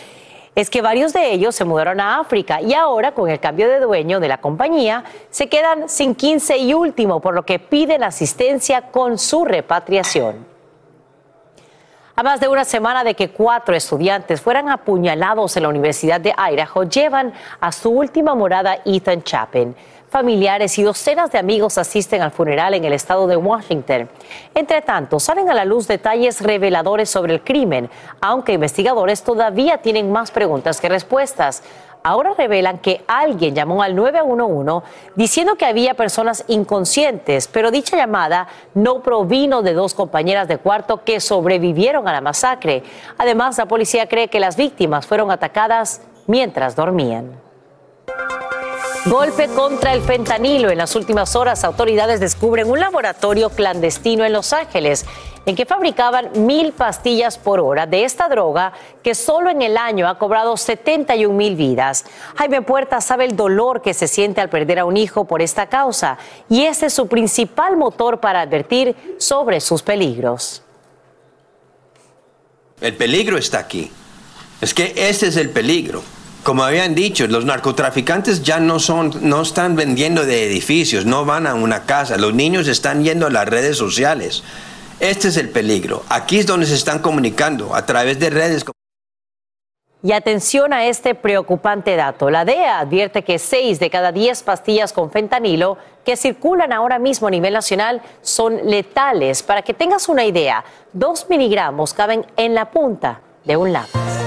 Es que varios de ellos se mudaron a África y ahora, con el cambio de dueño de la compañía, se quedan sin 15 y último, por lo que piden asistencia con su repatriación. A más de una semana de que cuatro estudiantes fueran apuñalados en la Universidad de Idaho, llevan a su última morada Ethan Chapin. Familiares y docenas de amigos asisten al funeral en el estado de Washington. Entre tanto, salen a la luz detalles reveladores sobre el crimen, aunque investigadores todavía tienen más preguntas que respuestas ahora revelan que alguien llamó al 911 diciendo que había personas inconscientes, pero dicha llamada no provino de dos compañeras de cuarto que sobrevivieron a la masacre. Además, la policía cree que las víctimas fueron atacadas mientras dormían. Golpe contra el fentanilo. En las últimas horas, autoridades descubren un laboratorio clandestino en Los Ángeles en que fabricaban mil pastillas por hora de esta droga que solo en el año ha cobrado 71 mil vidas. Jaime Puerta sabe el dolor que se siente al perder a un hijo por esta causa y ese es su principal motor para advertir sobre sus peligros. El peligro está aquí. Es que ese es el peligro. Como habían dicho, los narcotraficantes ya no son, no están vendiendo de edificios, no van a una casa. Los niños están yendo a las redes sociales. Este es el peligro. Aquí es donde se están comunicando a través de redes. Y atención a este preocupante dato. La DEA advierte que 6 de cada 10 pastillas con fentanilo que circulan ahora mismo a nivel nacional son letales. Para que tengas una idea, 2 miligramos caben en la punta de un lápiz.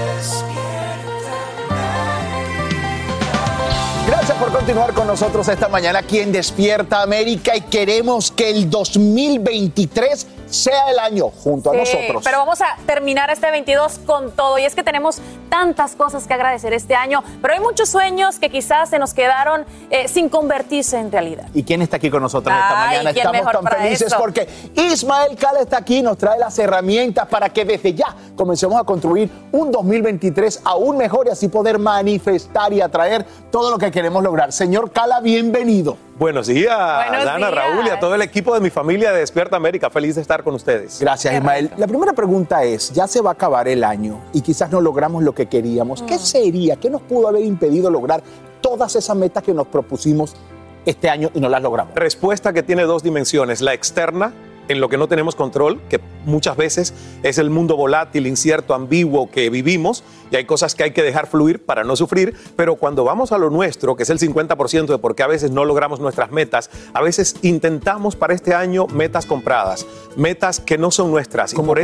Por continuar con nosotros esta mañana aquí en Despierta América y queremos que el 2023 sea el año junto a nosotros. Pero vamos a terminar este 22 con todo y es que tenemos tantas cosas que agradecer este año, pero hay muchos sueños que quizás se nos quedaron eh, sin convertirse en realidad. ¿Y quién está aquí con nosotros esta mañana? Estamos tan felices porque Ismael Cala está aquí y nos trae las herramientas para que desde ya comencemos a construir un 2023 aún mejor y así poder manifestar y atraer todo lo que queremos lograr. Señor Cala, bienvenido. Buenos días, Dana, Raúl y a todo el equipo de mi familia de Despierta América. Feliz de estar con ustedes. Gracias, Ismael. La primera pregunta es, ya se va a acabar el año y quizás no logramos lo que queríamos. ¿Qué mm. sería? ¿Qué nos pudo haber impedido lograr todas esas metas que nos propusimos este año y no las logramos? Respuesta que tiene dos dimensiones, la externa en lo que no tenemos control, que muchas veces es el mundo volátil, incierto, ambiguo que vivimos, y hay cosas que hay que dejar fluir para no sufrir, pero cuando vamos a lo nuestro, que es el 50% de por qué a veces no logramos nuestras metas, a veces intentamos para este año metas compradas, metas que no son nuestras. ¿Cómo por,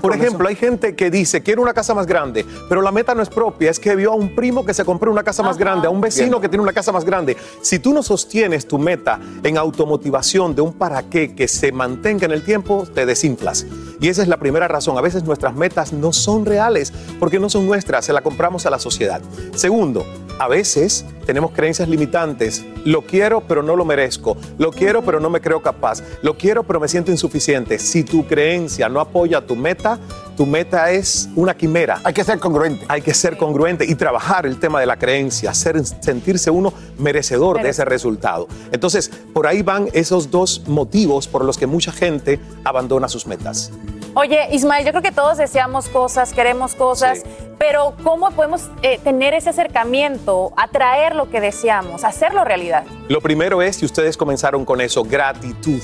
por ejemplo, hay gente que dice, quiero una casa más grande, pero la meta no es propia, es que vio a un primo que se compró una casa más grande, a un vecino que tiene una casa más grande. Si tú no sostienes tu meta en automotivación de un para qué que se mantenga en el tiempo, te desinflas. Y esa es la primera razón. A veces nuestras metas no son reales porque no son nuestras, se la compramos a la sociedad. Segundo, a veces tenemos creencias limitantes. Lo quiero, pero no lo merezco. Lo quiero, pero no me creo capaz. Lo quiero, pero me siento insuficiente. Si tu creencia no apoya tu meta, tu meta es una quimera. Hay que ser congruente. Hay que ser congruente y trabajar el tema de la creencia, hacer, sentirse uno merecedor de ese resultado. Entonces, por ahí van esos dos motivos por los que mucha gente abandona sus metas. Oye, Ismael, yo creo que todos deseamos cosas, queremos cosas, pero ¿cómo podemos eh, tener ese acercamiento, atraer lo que deseamos, hacerlo realidad? Lo primero es, si ustedes comenzaron con eso, gratitud.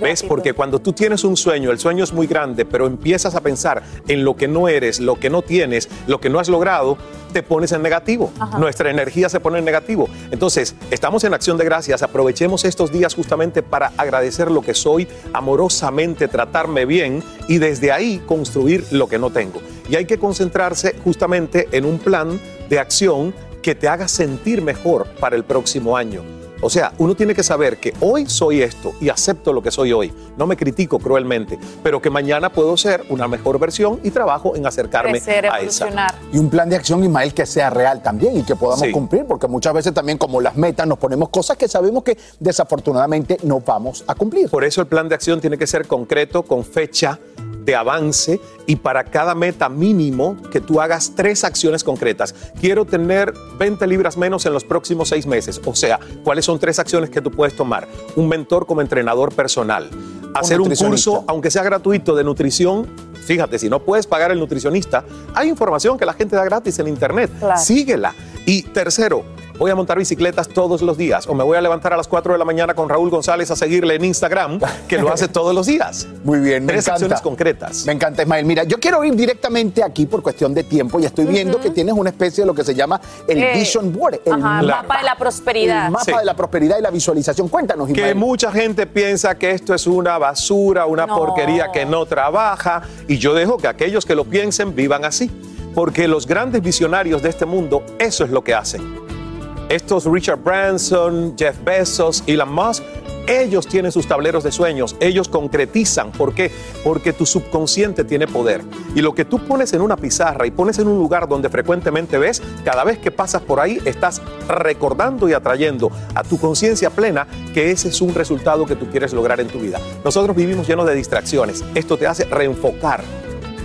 ¿Ves? Porque cuando tú tienes un sueño, el sueño es muy grande, pero empiezas a pensar en lo que no eres, lo que no tienes, lo que no has logrado, te pones en negativo. Nuestra energía se pone en negativo. Entonces, estamos en acción de gracias. Aprovechemos estos días justamente para agradecer lo que soy, amorosamente tratarme bien y desde ahí construir lo que no tengo. Y hay que concentrarse justamente en un plan de acción que te haga sentir mejor para el próximo año O sea, uno tiene que saber que hoy soy esto y acepto lo que soy hoy. No me critico cruelmente, pero que mañana puedo ser una mejor versión y trabajo en acercarme Crecer, a esa. evolucionar. Y un plan de acción, Ismael, que sea real también y que podamos Sí. cumplir, porque muchas veces también como las metas nos ponemos cosas que sabemos que desafortunadamente no vamos a cumplir. Por eso el plan de acción tiene que ser concreto, con fecha de avance y para cada meta mínimo que tú hagas tres acciones concretas. Quiero tener 20 libras menos en los próximos seis meses. O sea, ¿cuáles son tres acciones que tú puedes tomar? Un mentor como entrenador personal. Hacer un curso, aunque sea gratuito, de nutrición. Fíjate, si no puedes pagar el nutricionista, hay información que la gente da gratis en internet. Claro. Síguela. Y tercero, voy a montar bicicletas todos los días o me voy a levantar a las 4 de la mañana con Raúl González a seguirle en Instagram, que lo hace todos los días. Muy bien, me Tres encanta. acciones concretas. Me encanta, Ismael. Mira, yo quiero ir directamente aquí por cuestión de tiempo y estoy viendo que tienes una especie de lo que se llama el Eh, Vision Board, el Ajá, mapa de la prosperidad. el mapa Sí. de la prosperidad y la visualización. Cuéntanos, Que Ismael. mucha gente piensa que esto es una basura, una No. porquería que no trabaja, y yo dejo que aquellos que lo piensen vivan así, porque los grandes visionarios de este mundo, eso es lo que hacen. Estos Richard Branson, Jeff Bezos, Elon Musk, ellos tienen sus tableros de sueños, ellos concretizan. ¿Por qué? Porque tu subconsciente tiene poder. Y lo que tú pones en una pizarra y pones en un lugar donde frecuentemente ves, cada vez que pasas por ahí estás recordando y atrayendo a tu conciencia plena que ese es un resultado que tú quieres lograr en tu vida. Nosotros vivimos llenos de distracciones. Esto te hace reenfocar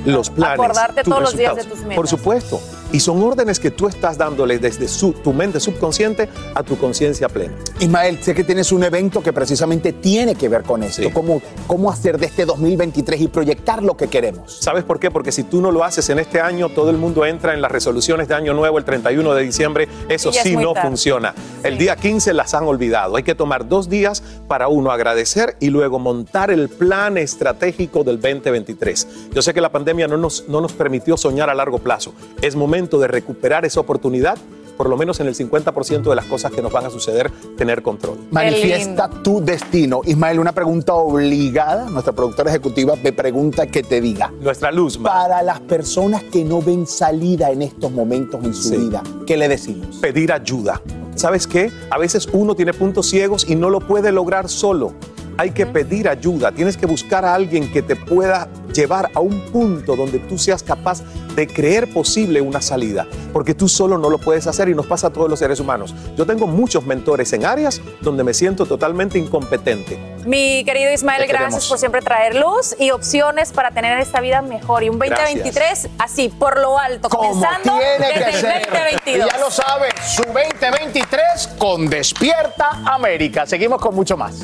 los planes. Acordarte tus todos los días de resultados. tus metas. Por supuesto. Y son órdenes que tú estás dándole desde su- tu mente subconsciente a tu conciencia plena. Ismael, sé que tienes un evento que precisamente tiene que ver con esto. Sí. ¿Cómo, ¿Cómo hacer de este 2023 y proyectar lo que queremos? ¿Sabes por qué? Porque si tú no lo haces en este año, todo el mundo entra en las resoluciones de año nuevo el 31 de diciembre. Eso es sí no tarde. funciona. El día 15 las han olvidado. Hay que tomar dos días para uno agradecer y luego montar el plan estratégico del 2023. Yo sé que la pandemia no nos, no nos permitió soñar a largo plazo. Es momento de recuperar esa oportunidad, por lo menos en el 50% de las cosas que nos van a suceder, tener control. Manifiesta tu destino. Ismael, una pregunta obligada. Nuestra productora ejecutiva me pregunta que te diga. Nuestra luz, ma. Para las personas que no ven salida en estos momentos en su Sí. vida, ¿qué le decimos? pedir ayuda. ¿Sabes qué? A veces uno tiene puntos ciegos y no lo puede lograr solo. Hay que pedir ayuda. Tienes que buscar a alguien que te pueda llevar a un punto donde tú seas capaz de creer posible una salida. Porque tú solo no lo puedes hacer y nos pasa a todos los seres humanos. Yo tengo muchos mentores en áreas donde me siento totalmente incompetente. Mi querido Ismael, Te gracias queremos. por siempre traer luz y opciones para tener esta vida mejor. Y un 2023 así, por lo alto, Como comenzando tiene que desde el ser. 2022. Y ya lo saben, su 2023 con Despierta América. Seguimos con mucho más.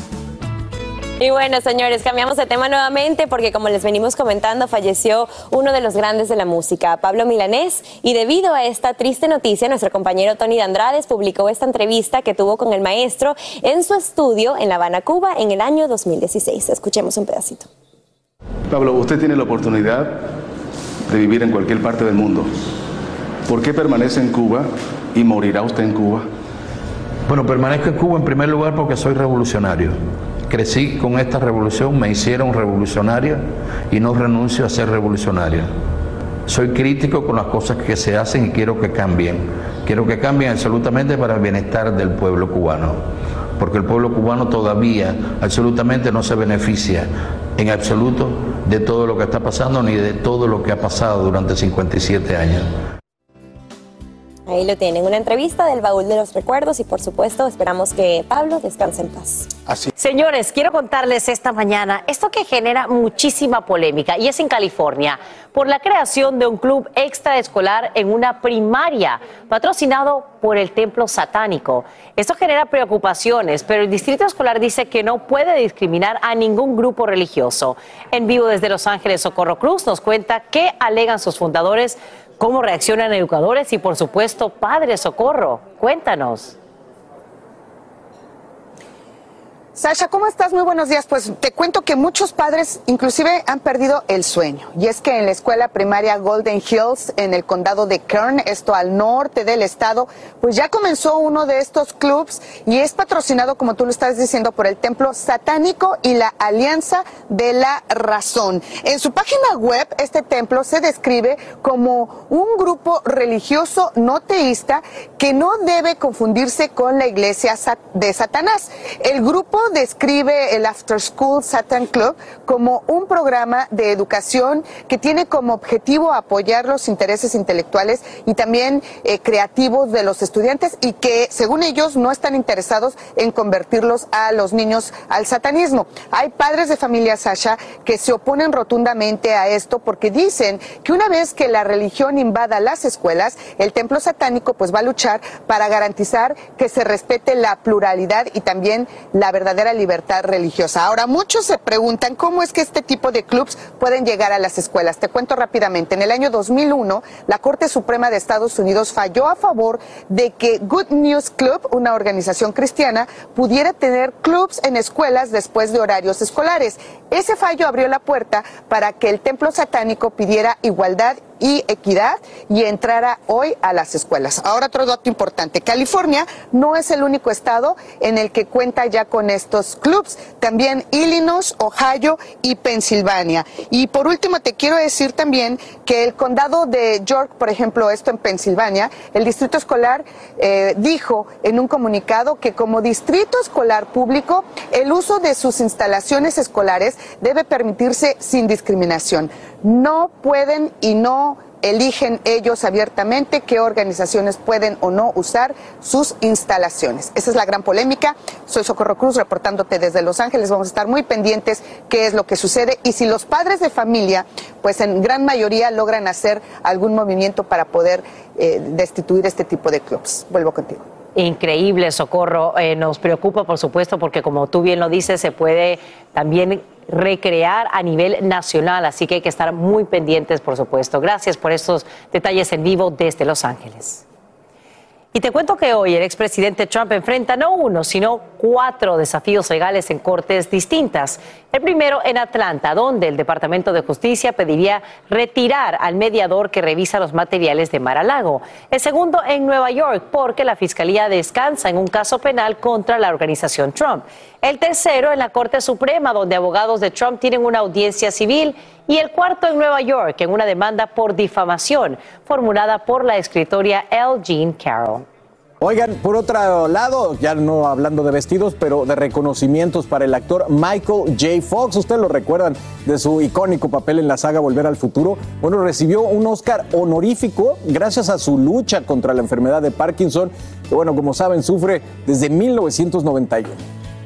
Y bueno, señores, cambiamos de tema nuevamente porque como les venimos comentando, falleció uno de los grandes de la música, Pablo Milanés, y debido a esta triste noticia, nuestro compañero Tony de Andrades publicó esta entrevista que tuvo con el maestro en su estudio en La Habana, Cuba, en el año 2016. Escuchemos un pedacito. Pablo, usted tiene la oportunidad de vivir en cualquier parte del mundo. ¿Por qué permanece en Cuba y morirá usted en Cuba? Bueno, permanezco en Cuba en primer lugar porque soy revolucionario. Crecí con esta revolución, me hicieron revolucionario y no renuncio a ser revolucionario. Soy crítico con las cosas que se hacen y quiero que cambien. Quiero que cambien absolutamente para el bienestar del pueblo cubano. Porque el pueblo cubano todavía absolutamente no se beneficia en absoluto de todo lo que está pasando ni de todo lo que ha pasado durante 57 años. Ahí lo tienen, una entrevista del baúl de los recuerdos y por supuesto esperamos que Pablo descanse en paz. Así. Señores, quiero contarles esta mañana esto que genera muchísima polémica y es en California por la creación de un club extraescolar en una primaria patrocinado por el templo satánico. Esto genera preocupaciones, pero el distrito escolar dice que no puede discriminar a ningún grupo religioso. En vivo desde Los Ángeles, Socorro Cruz nos cuenta qué alegan sus fundadores, cómo reaccionan educadores y por supuesto padres Socorro. Cuéntanos. Sasha, ¿cómo estás? Muy buenos días. Pues te cuento que muchos padres inclusive han perdido el sueño. Y es que en la escuela primaria Golden Hills, en el condado de Kern, esto al norte del estado, pues ya comenzó uno de estos clubs y es patrocinado, como tú lo estás diciendo, por el Templo Satánico y la Alianza de la Razón. En su página web, este templo se describe como un grupo religioso no teísta que no debe confundirse con la iglesia de Satanás. El grupo describe el After School Satan Club como un programa de educación que tiene como objetivo apoyar los intereses intelectuales y también eh, creativos de los estudiantes y que, según ellos, no están interesados en convertirlos a los niños al satanismo. Hay padres de familia Sasha que se oponen rotundamente a esto porque dicen que una vez que la religión invada las escuelas, el templo satánico pues va a luchar para garantizar que se respete la pluralidad y también la verdad verdadera libertad religiosa. Ahora, muchos se preguntan cómo es que este tipo de clubs pueden llegar a las escuelas. Te cuento rápidamente. En el año 2001, la Corte Suprema de Estados Unidos falló a favor de que Good News Club, una organización cristiana, pudiera tener clubs en escuelas después de horarios escolares. Ese fallo abrió la puerta para que el templo satánico pidiera igualdad y equidad y entrara hoy a las escuelas. Ahora otro dato importante, California no es el único estado en el que cuenta ya con estos clubs, también Illinois, Ohio y Pensilvania. Y por último te quiero decir también que el condado de York, por ejemplo, esto en Pensilvania, el distrito escolar eh, dijo en un comunicado que como distrito escolar público, el uso de sus instalaciones escolares debe permitirse sin discriminación. No pueden y no eligen ellos abiertamente qué organizaciones pueden o no usar sus instalaciones. Esa es la gran polémica. Soy Socorro Cruz reportándote desde Los Ángeles. Vamos a estar muy pendientes qué es lo que sucede y si los padres de familia, pues en gran mayoría logran hacer algún movimiento para poder eh, destituir este tipo de clubs. Vuelvo contigo. Increíble, Socorro. Eh, nos preocupa, por supuesto, porque como tú bien lo dices, se puede también recrear a nivel nacional, así que hay que estar muy pendientes, por supuesto. Gracias por estos detalles en vivo desde Los Ángeles. Y te cuento que hoy el expresidente Trump enfrenta no uno, sino cuatro desafíos legales en cortes distintas. El primero en Atlanta, donde el Departamento de Justicia pediría retirar al mediador que revisa los materiales de Mar-a-Lago. El segundo en Nueva York, porque la Fiscalía descansa en un caso penal contra la organización Trump. El tercero en la Corte Suprema, donde abogados de Trump tienen una audiencia civil. Y el cuarto en Nueva York, en una demanda por difamación formulada por la escritora L. Jean Carroll. Oigan, por otro lado, ya no hablando de vestidos, pero de reconocimientos para el actor Michael J. Fox. Ustedes lo recuerdan de su icónico papel en la saga Volver al Futuro. Bueno, recibió un Oscar honorífico gracias a su lucha contra la enfermedad de Parkinson, que bueno, como saben, sufre desde 1991.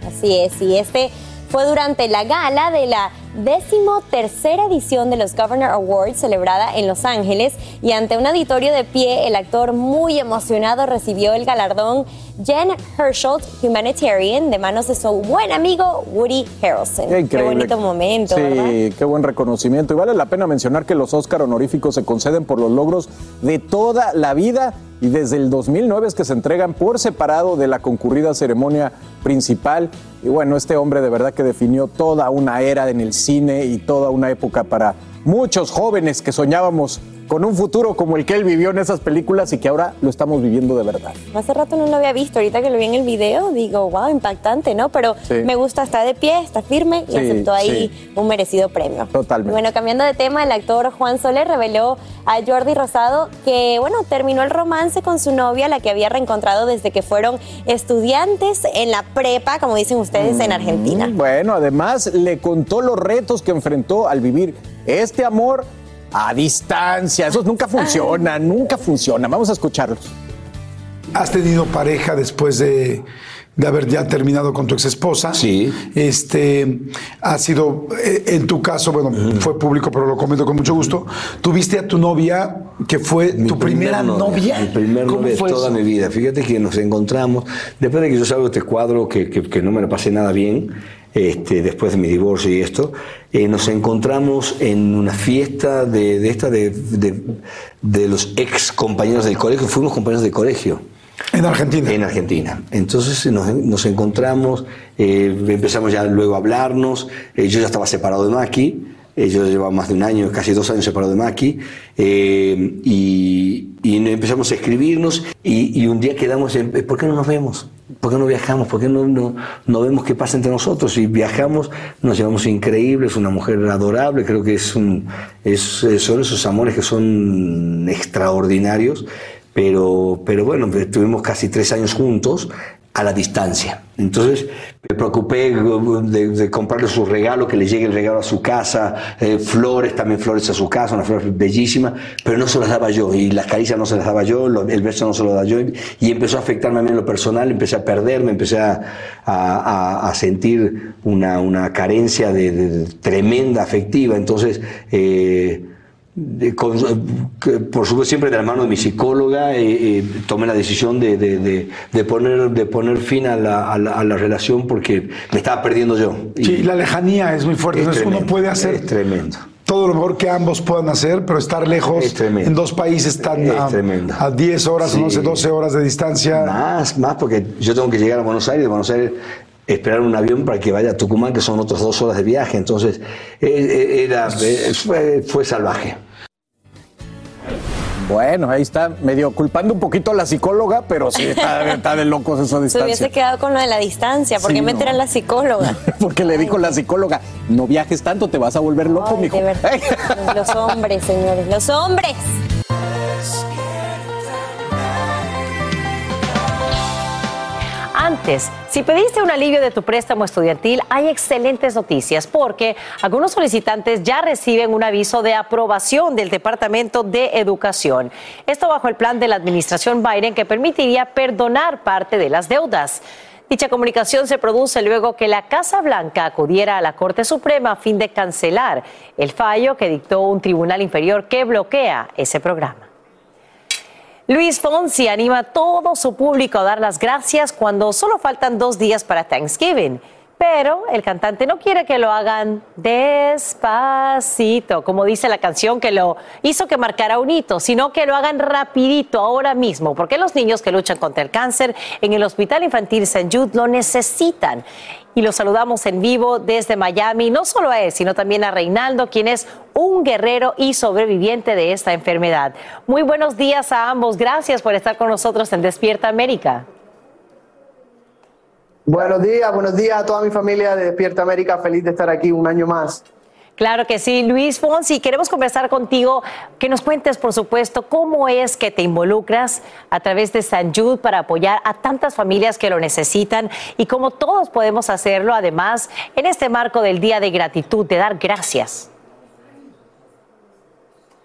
Así es, y este fue durante la gala de la décimo tercera edición de los Governor Awards celebrada en Los Ángeles y ante un auditorio de pie, el actor muy emocionado recibió el galardón Jen Herschel Humanitarian de manos de su buen amigo Woody Harrelson. Qué, bonito momento. Sí, qué buen reconocimiento. Y vale la pena mencionar que los Oscar honoríficos se conceden por los logros de toda la vida y desde el 2009 es que se entregan por separado de la concurrida ceremonia principal. Y bueno, este hombre de verdad que definió toda una era en el cine y toda una época para muchos jóvenes que soñábamos con un futuro como el que él vivió en esas películas y que ahora lo estamos viviendo de verdad. Hace rato no lo había visto, ahorita que lo vi en el video digo, wow, impactante, ¿no? Pero me gusta, está de pie, está firme y aceptó ahí un merecido premio. Totalmente. Bueno, cambiando de tema, el actor Juan Soler reveló a Jordi Rosado que, bueno, terminó el romance con su novia, la que había reencontrado desde que fueron estudiantes en la prepa, como dicen ustedes, en Argentina. Mm, bueno, además le contó los retos que enfrentó al vivir este amor a distancia. Eso nunca funciona, nunca funciona. Vamos a escucharlos. ¿Has tenido pareja después de, haber ya terminado con tu ex esposa? Sí. Este, ha sido, eh, en tu caso, bueno, fue público, pero lo comento con mucho gusto. Tuviste a tu novia, que fue tu primera, novia. Mi primer novia de toda mi vida. Fíjate que nos encontramos, después de que yo salgo de este cuadro, que, que no me lo pasé nada bien, este, después de mi divorcio y esto, eh, nos encontramos en una fiesta de, esta de, de, los ex compañeros del colegio, fuimos compañeros de colegio. En Argentina. En Argentina. Entonces nos, nos encontramos, eh, empezamos ya luego a hablarnos. eh, yo ya estaba separado de Maki. eh, yo llevaba más de un año, casi dos años separado de Maki. eh, y, y empezamos a escribirnos. Y, y un día quedamos en, ¿por qué no nos vemos? ¿Por qué no viajamos? ¿Por qué no, no, no vemos qué pasa entre nosotros? Y viajamos, nos llevamos increíbles, es una mujer adorable, creo que es un, es- son esos amores que son extraordinarios, pero, pero bueno, estuvimos casi tres años juntos a la distancia. Entonces me preocupé de, de comprarle su regalo, que le llegue el regalo a su casa, eh, flores, también flores a su casa, una flor bellísima, pero no se las daba yo, y las caricias no se las daba yo, el beso no se lo daba yo, y empezó a afectarme a mí en lo personal, empecé a perderme, empecé a, a- a- a sentir una, una carencia de, de tremenda afectiva, entonces... eh, de- con- que, por supuesto siempre de la mano de mi psicóloga eh, eh, tomé la decisión de, de- de- poner de poner fin a la, a la- a la relación porque me estaba perdiendo yo Sí, la lejanía es muy fuerte. Es Entonces uno tremendo, puede hacer es tremendo todo lo mejor que ambos puedan hacer, pero estar lejos en dos países tan Es a, tremendo. a 10 horas, Sí. no sé, 12 horas de distancia. más más porque yo tengo que llegar a Buenos Aires de Buenos Aires esperar un avión para que vaya a Tucumán que son otras dos horas de viaje entonces eh, eh, era eh, fue, fue salvaje Bueno, ahí está, medio culpando un poquito a la psicóloga, pero sí, está, está de locos esa Se hubiese distancia. quedado con lo de la distancia. ¿Por qué Sí, meter no. a la psicóloga? Porque le dijo la psicóloga, no viajes tanto, te vas a volver loco, Ay, mijo. de verdad. Los hombres, señores, los hombres. Si pediste un alivio de tu préstamo estudiantil, hay excelentes noticias porque algunos solicitantes ya reciben un aviso de aprobación del Departamento de Educación. Esto bajo el plan de la administración Biden que permitiría perdonar parte de las deudas. Dicha comunicación se produce luego que la Casa Blanca acudiera a la Corte Suprema a fin de cancelar el fallo que dictó un tribunal inferior que bloquea ese programa. Luis Fonsi anima a todo su público a dar las gracias cuando solo faltan dos días para Thanksgiving. Pero el cantante no quiere que lo hagan despacito, como dice la canción que lo hizo que marcara un hito, sino que lo hagan rapidito, ahora mismo, porque los niños que luchan contra el cáncer en el Hospital Infantil St. Jude lo necesitan. Y lo saludamos en vivo desde Miami, no solo a él, sino también a Reinaldo, quien es un guerrero y sobreviviente de esta enfermedad. Muy buenos días a ambos, gracias por estar con nosotros en Despierta América. Buenos días, buenos días a toda mi familia de Despierta América, feliz de estar aquí un año más. Claro que sí, Luis Fonsi, queremos conversar contigo, que nos cuentes, por supuesto, cómo es que te involucras a través de San Jude para apoyar a tantas familias que lo necesitan y cómo todos podemos hacerlo, además, en este marco del Día de Gratitud, de dar gracias.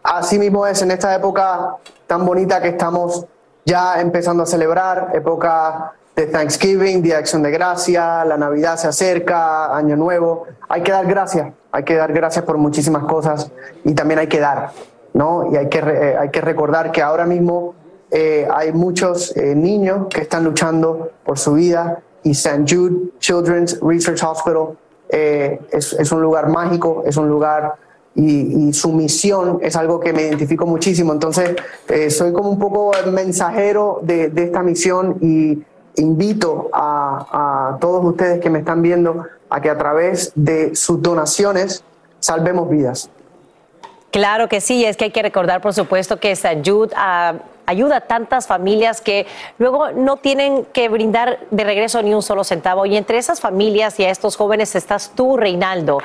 Así mismo es en esta época tan bonita que estamos ya empezando a celebrar, época de Thanksgiving, Día de Acción de Gracia, la Navidad se acerca, Año Nuevo. Hay que dar gracias, hay que dar gracias por muchísimas cosas y también hay que dar, ¿no? Y hay que, eh, hay que recordar que ahora mismo eh, hay muchos eh, niños que están luchando por su vida y St. Jude Children's Research Hospital es, un lugar mágico, es un lugar y, su misión es algo que me identifico muchísimo. Entonces, soy como un poco el mensajero de, de esta misión y invito a todos ustedes que me están viendo a que a través de sus donaciones salvemos vidas. Claro que sí, es que hay que recordar, por supuesto, que Jude ah, ayuda a tantas familias que luego no tienen que brindar de regreso ni un solo centavo. Y entre esas familias y a estos jóvenes estás tú, Reinaldo.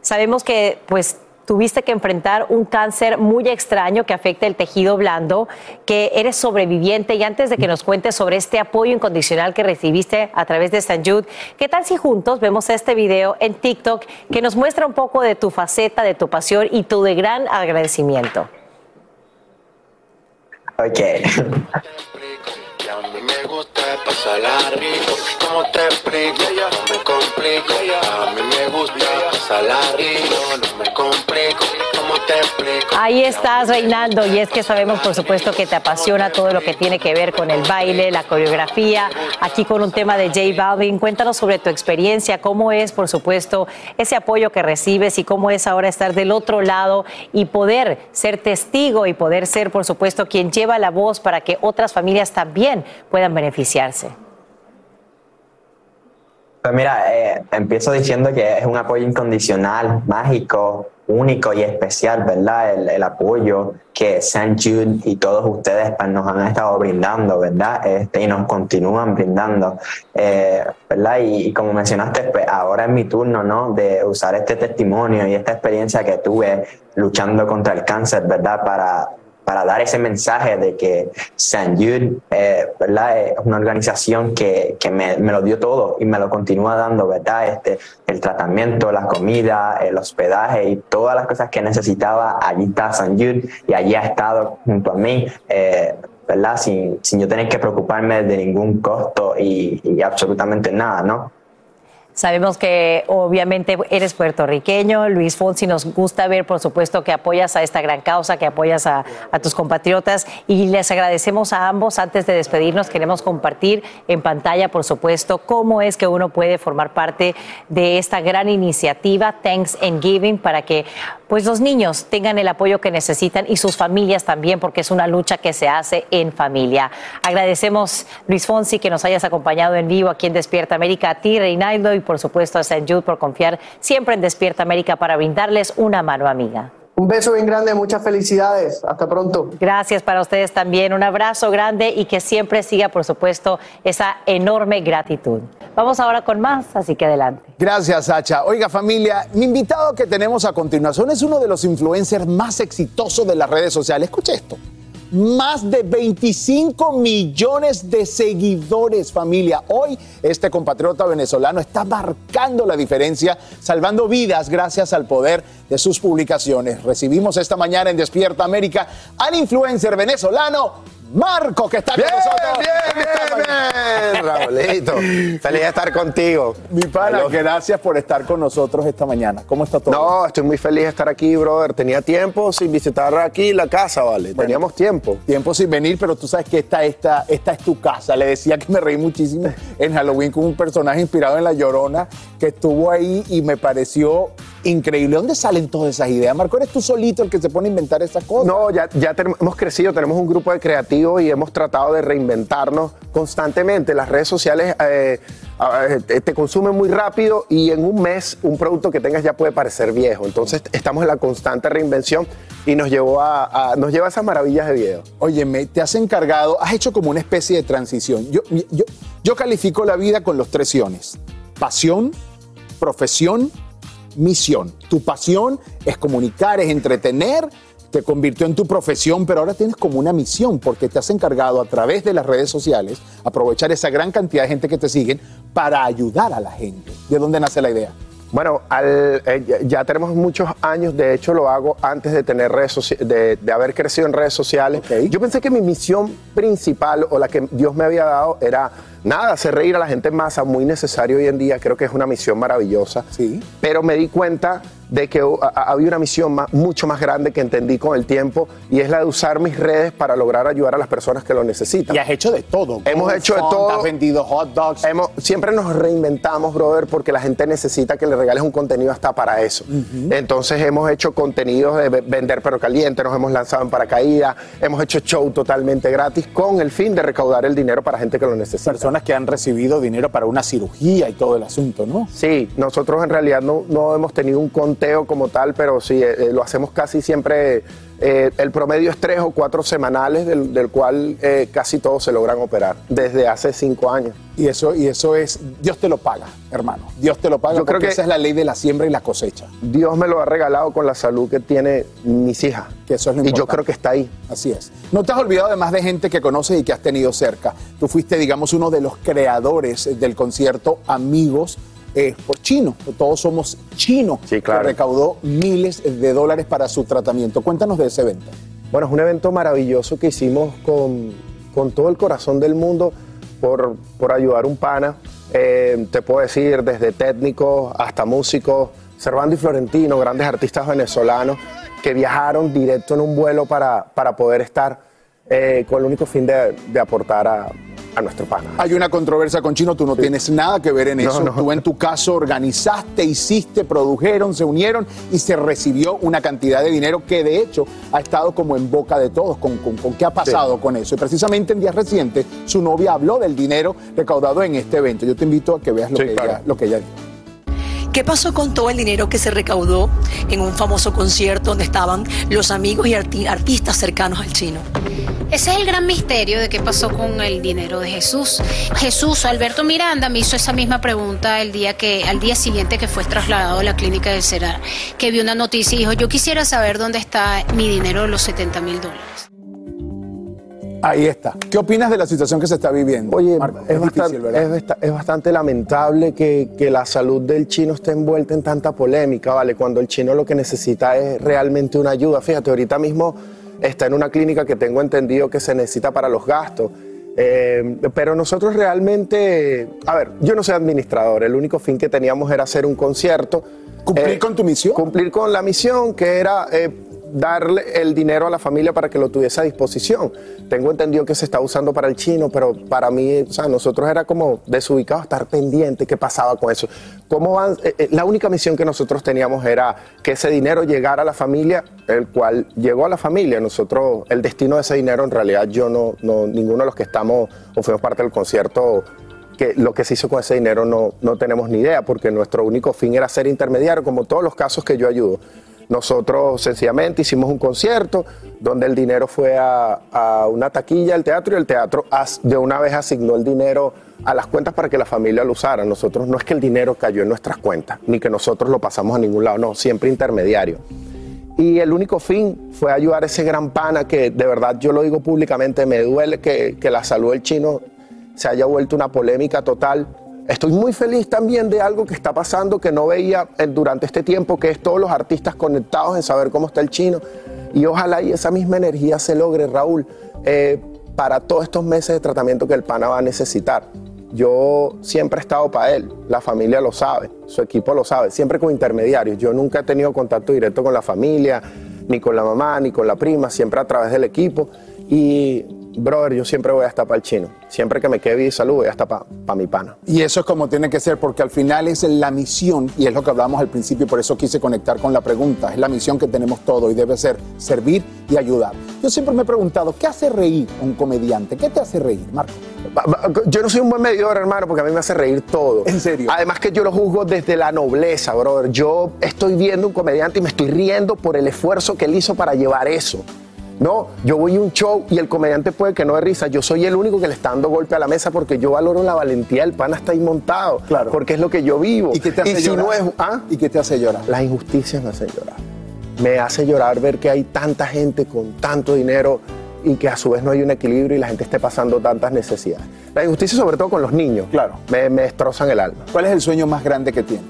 Sabemos que, pues, tuviste que enfrentar un cáncer muy extraño que afecta el tejido blando, que eres sobreviviente y antes de que nos cuentes sobre este apoyo incondicional que recibiste a través de San Jude, ¿qué tal si juntos vemos este video en TikTok que nos muestra un poco de tu faceta, de tu pasión y tu de gran agradecimiento? Ok. Gusta pasarla rico, ¿cómo te explico? No me complico, a mí me gusta pasarla rico, no me complico, ¿cómo ¿Cómo te explico? Ahí estás, Reinaldo, y es que sabemos, por supuesto, que te apasiona todo lo que tiene que ver con el baile, la coreografía, aquí con un tema de J Balvin. Cuéntanos sobre tu experiencia, cómo es, por supuesto, ese apoyo que recibes y cómo es ahora estar del otro lado y poder ser testigo y poder ser, por supuesto, quien lleva la voz para que otras familias también puedan beneficiarse. Pues mira, eh, empiezo diciendo que es un apoyo incondicional, mágico, único y especial, ¿verdad? El, apoyo que St. Jude y todos ustedes pues, nos han estado brindando, ¿verdad? Este, y nos continúan brindando, eh, ¿verdad? Y, y como mencionaste, pues ahora es mi turno, ¿no? De usar este testimonio y esta experiencia que tuve luchando contra el cáncer, ¿verdad? Para, para dar ese mensaje de que St. Jude eh, es una organización que, que me, me, lo dio todo y me lo continúa dando, ¿verdad? Este, el tratamiento, la comida, el hospedaje y todas las cosas que necesitaba, allí está St. Jude y allí ha estado junto a mí. Eh, ¿verdad? Sin, sin yo tener que preocuparme de ningún costo y, y absolutamente nada, ¿no? Sabemos que obviamente eres puertorriqueño, Luis Fonsi, nos gusta ver, por supuesto, que apoyas a esta gran causa, que apoyas a, tus compatriotas y les agradecemos a ambos. Antes de despedirnos, queremos compartir en pantalla, por supuesto, cómo es que uno puede formar parte de esta gran iniciativa, Thanks and Giving, para que pues los niños tengan el apoyo que necesitan y sus familias también, porque es una lucha que se hace en familia. Agradecemos, Luis Fonsi, que nos hayas acompañado en vivo aquí en Despierta América, a ti, Reinaldo, y por supuesto a St. Jude por confiar siempre en Despierta América para brindarles una mano amiga. Un beso bien grande, muchas felicidades. Hasta pronto. Gracias para ustedes también. Un abrazo grande y que siempre siga, por supuesto, esa enorme gratitud. Vamos ahora con más, así que adelante. Gracias, Sacha. Oiga, familia, mi invitado que tenemos a continuación es uno de los influencers más exitosos de las redes sociales. Escuche esto. Más de 25 millones de seguidores, familia. Hoy este compatriota venezolano está marcando la diferencia, salvando vidas gracias al poder de sus publicaciones. Recibimos esta mañana en Despierta América al influencer venezolano Marco, que está bien, con nosotros. Bien, bien, bien, Raulito. Feliz de estar contigo. Mi pana, gracias por estar con nosotros esta mañana. ¿Cómo está todo? No, estoy muy feliz de estar aquí, brother. Tenía tiempo sin visitar aquí la casa, ¿vale? Bueno, Teníamos tiempo. Tiempo sin venir, pero tú sabes que esta, esta, esta es tu casa. Le decía que me reí muchísimo en Halloween con un personaje inspirado en La Llorona que estuvo ahí y me pareció increíble. ¿Dónde salen todas esas ideas? Marco, ¿eres tú solito el que se pone a inventar esas cosas? No, ya, ya hemos crecido, tenemos un grupo de creativos y hemos tratado de reinventarnos constantemente. Las redes sociales eh, eh, te consumen muy rápido y en un mes un producto que tengas ya puede parecer viejo. Entonces estamos en la constante reinvención y nos llevó a, a nos lleva a esas maravillas de video. Óyeme, te has encargado, has hecho como una especie de transición. Yo, yo, yo califico la vida con los tres siones. Pasión, profesión, misión. Tu pasión es comunicar, es entretener te convirtió en tu profesión, pero ahora tienes como una misión porque te has encargado a través de las redes sociales aprovechar esa gran cantidad de gente que te siguen para ayudar a la gente. ¿De dónde nace la idea? Bueno, al, eh, ya tenemos muchos años, de hecho lo hago antes de tener redes de, de, haber crecido en redes sociales. Okay. Yo pensé que mi misión principal o la que Dios me había dado era nada, hacer reír a la gente en masa, muy necesario hoy en día, creo que es una misión maravillosa. Sí. Pero me di cuenta de que había una misión más, mucho más grande que entendí con el tiempo y es la de usar mis redes para lograr ayudar a las personas que lo necesitan. Y has hecho de todo. Hemos hecho de todo. Has vendido hot dogs. Hemos, siempre nos reinventamos, brother, porque la gente necesita que le regales un contenido hasta para eso. Uh -huh. Entonces hemos hecho contenidos de vender perro caliente, nos hemos lanzado en paracaídas, hemos hecho show totalmente gratis con el fin de recaudar el dinero para gente que lo necesita. Personas que han recibido dinero para una cirugía y todo el asunto, ¿no? Sí, nosotros en realidad no, no hemos tenido un conteo como tal, pero sí, eh, lo hacemos casi siempre. Eh, el promedio es tres o cuatro semanales, del, del cual eh, casi todos se logran operar desde hace cinco años. Y eso, y eso es, Dios te lo paga, hermano. Dios te lo paga Yo creo que esa es la ley de la siembra y la cosecha. Dios me lo ha regalado con la salud que tiene mis hijas. Que eso es lo y importante. yo creo que está ahí. Así es. No te has olvidado además de gente que conoces y que has tenido cerca. Tú fuiste, digamos, uno de los creadores del concierto Amigos eh, por chino. Todos somos chinos. Sí, claro. Que recaudó miles de dólares para su tratamiento. Cuéntanos de ese evento. Bueno, es un evento maravilloso que hicimos con, con todo el corazón del mundo por, por ayudar a un pana. Eh, te puedo decir, desde técnicos hasta músicos, Servando y Florentino, grandes artistas venezolanos. que viajaron directo en un vuelo para, para poder estar eh, con el único fin de, de aportar a, a nuestro pana. Hay una controversia con Chino, tú no tienes nada que ver en No, eso. no. Tú en tu caso organizaste, hiciste, produjeron, se unieron y se recibió una cantidad de dinero que de hecho ha estado como en boca de todos. ¿Con, con, con qué ha pasado con eso? Y precisamente en días recientes su novia habló del dinero recaudado en este evento. Yo te invito a que veas lo, que, ella, lo que ella dijo. ¿Qué pasó con todo el dinero que se recaudó en un famoso concierto donde estaban los amigos y arti- artistas cercanos al chino? Ese es el gran misterio de qué pasó con el dinero de Jesús. Jesús, Alberto Miranda me hizo esa misma pregunta el día que, al día siguiente que fue trasladado a la clínica del Cerar, que vio una noticia y dijo, yo quisiera saber dónde está mi dinero de los 70 mil dólares. Ahí está. ¿Qué opinas de la situación que se está viviendo? Oye, Marco? es, difícil, bastante, ¿verdad? es basta- es bastante lamentable que, que la salud del chino esté envuelta en tanta polémica, ¿vale? Cuando el chino lo que necesita es realmente una ayuda. Fíjate, ahorita mismo está en una clínica que tengo entendido que se necesita para los gastos. Eh, pero nosotros realmente, a ver, yo no soy administrador, el único fin que teníamos era hacer un concierto. ¿Cumplir con tu misión? Cumplir con la misión, que era eh, darle el dinero a la familia para que lo tuviese a disposición. Tengo entendido que se está usando para el chino, pero para mí, o sea, nosotros era como desubicado estar pendiente qué pasaba con eso. ¿Cómo van? Eh, eh, la única misión que nosotros teníamos era que ese dinero llegara a la familia, el cual llegó a la familia. Nosotros, el destino de ese dinero, en realidad, yo no, no ninguno de los que estamos o fuimos parte del concierto que lo que se hizo con ese dinero no, no tenemos ni idea, porque nuestro único fin era ser intermediario, como todos los casos que yo ayudo. Nosotros sencillamente hicimos un concierto donde el dinero fue a, una taquilla del teatro y el teatro de una vez asignó el dinero a las cuentas para que la familia lo usara. Nosotros no es que el dinero cayó en nuestras cuentas, ni que nosotros lo pasamos a ningún lado, no, siempre intermediario. Y el único fin fue ayudar a ese gran pana que de verdad yo lo digo públicamente, me duele que la salud del chino se haya vuelto una polémica total. Estoy muy feliz también de algo que está pasando que no veía durante este tiempo, que es todos los artistas conectados en saber cómo está el chino. Y ojalá esa misma energía se logre, Raúl, eh, para todos estos meses de tratamiento que el pana va a necesitar. Yo siempre he estado para él, la familia lo sabe, su equipo lo sabe, siempre con intermediarios. Yo nunca he tenido contacto directo con la familia, ni con la mamá, ni con la prima, siempre a través del equipo. Y, brother, yo siempre voy a estar para el chino. Siempre que me quede y salud, voy a estar para mi pana. Y eso es como tiene que ser, porque al final es la misión, y es lo que hablábamos al principio, por eso quise conectar con la pregunta, es la misión que tenemos todos y debe ser servir y ayudar. Yo siempre me he preguntado, ¿qué hace reír a un comediante? ¿Qué te hace reír, Marco? Yo no soy un buen medidor, hermano, porque a mí me hace reír todo. En serio. Además que yo lo juzgo desde la nobleza, brother. Yo estoy viendo un comediante y me estoy riendo por el esfuerzo que él hizo para llevar eso. No, yo voy a un show y el comediante puede que no dé risa. Yo soy el único que le está dando golpe a la mesa porque yo valoro la valentía del pana está ahí montado. Claro. Porque es lo que yo vivo. ¿Y qué te hace si llorar? no es. ¿ah? ¿Y qué te hace llorar? Las injusticias me hacen llorar. Me hace llorar ver que hay tanta gente con tanto dinero y que a su vez no hay un equilibrio y la gente esté pasando tantas necesidades. La injusticia sobre todo con los niños. Claro. Me, me destrozan el alma. ¿Cuál es el sueño más grande que tienes?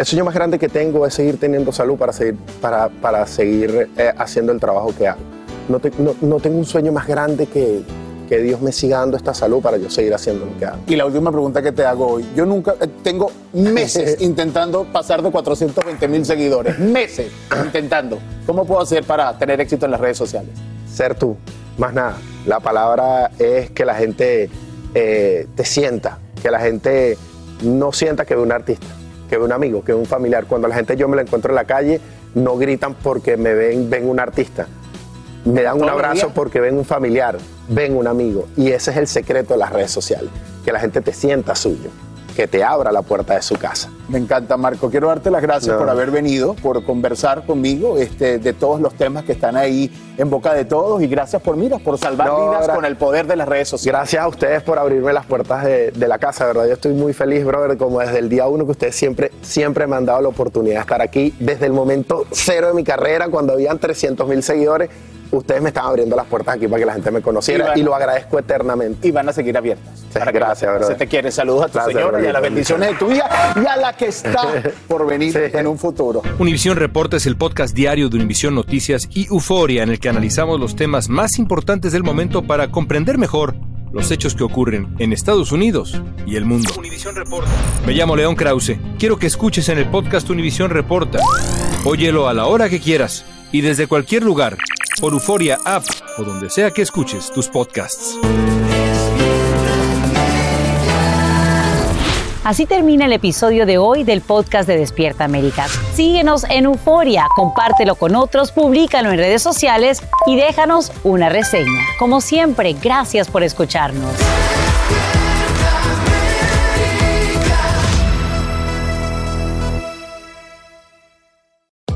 El sueño más grande que tengo es seguir teniendo salud para seguir, para, para seguir eh, haciendo el trabajo que hago. No, te- no- no tengo un sueño más grande que, que Dios me siga dando esta salud para yo seguir haciendo lo que hago. Y la última pregunta que te hago hoy. Yo nunca, eh, tengo meses intentando pasar de 420 mil seguidores. Meses intentando. ¿Cómo puedo hacer para tener éxito en las redes sociales? Ser tú, más nada. La palabra es que la gente eh, te sienta, que la gente no sienta que ve un artista, que ve un amigo, que ve un familiar. Cuando la gente yo me la encuentro en la calle, no gritan porque me ven, ven un artista. Me dan un abrazo porque ven un familiar, ven un amigo. Y ese es el secreto de las redes sociales, que la gente te sienta suyo, que te abra la puerta de su casa. Me encanta, Marco. Quiero darte las gracias No. por haber venido, por conversar conmigo este, de todos los temas que están ahí en boca de todos. Y gracias por, mira, por salvar No, vidas con el poder de las redes sociales. Gracias a ustedes por abrirme las puertas de, de la casa, ¿verdad? Yo estoy muy feliz, brother, como desde el día uno que ustedes siempre, siempre me han dado la oportunidad de estar aquí. Desde el momento cero de mi carrera, cuando habían 300 mil seguidores, ustedes me estaban abriendo las puertas aquí para que la gente me conociera Y van- y, lo agradezco eternamente. Y van a seguir abiertas. para que gracias. Se te quiere. Saludos a tu Gracias, señora y a las bendiciones de tu vida y a la que está por venir en un futuro. Univisión Reporta es el podcast diario de Univisión Noticias y Euforia en el que analizamos los temas más importantes del momento para comprender mejor los hechos que ocurren en Estados Unidos y el mundo. Me llamo León Krause. Quiero que escuches en el podcast Univisión Reporta. Óyelo a la hora que quieras y desde cualquier lugar por Euforia App o donde sea que escuches tus podcasts. Así termina el episodio de hoy del podcast de Despierta América. Síguenos en Euforia, compártelo con otros, públicalo en redes sociales y déjanos una reseña. Como siempre, gracias por escucharnos.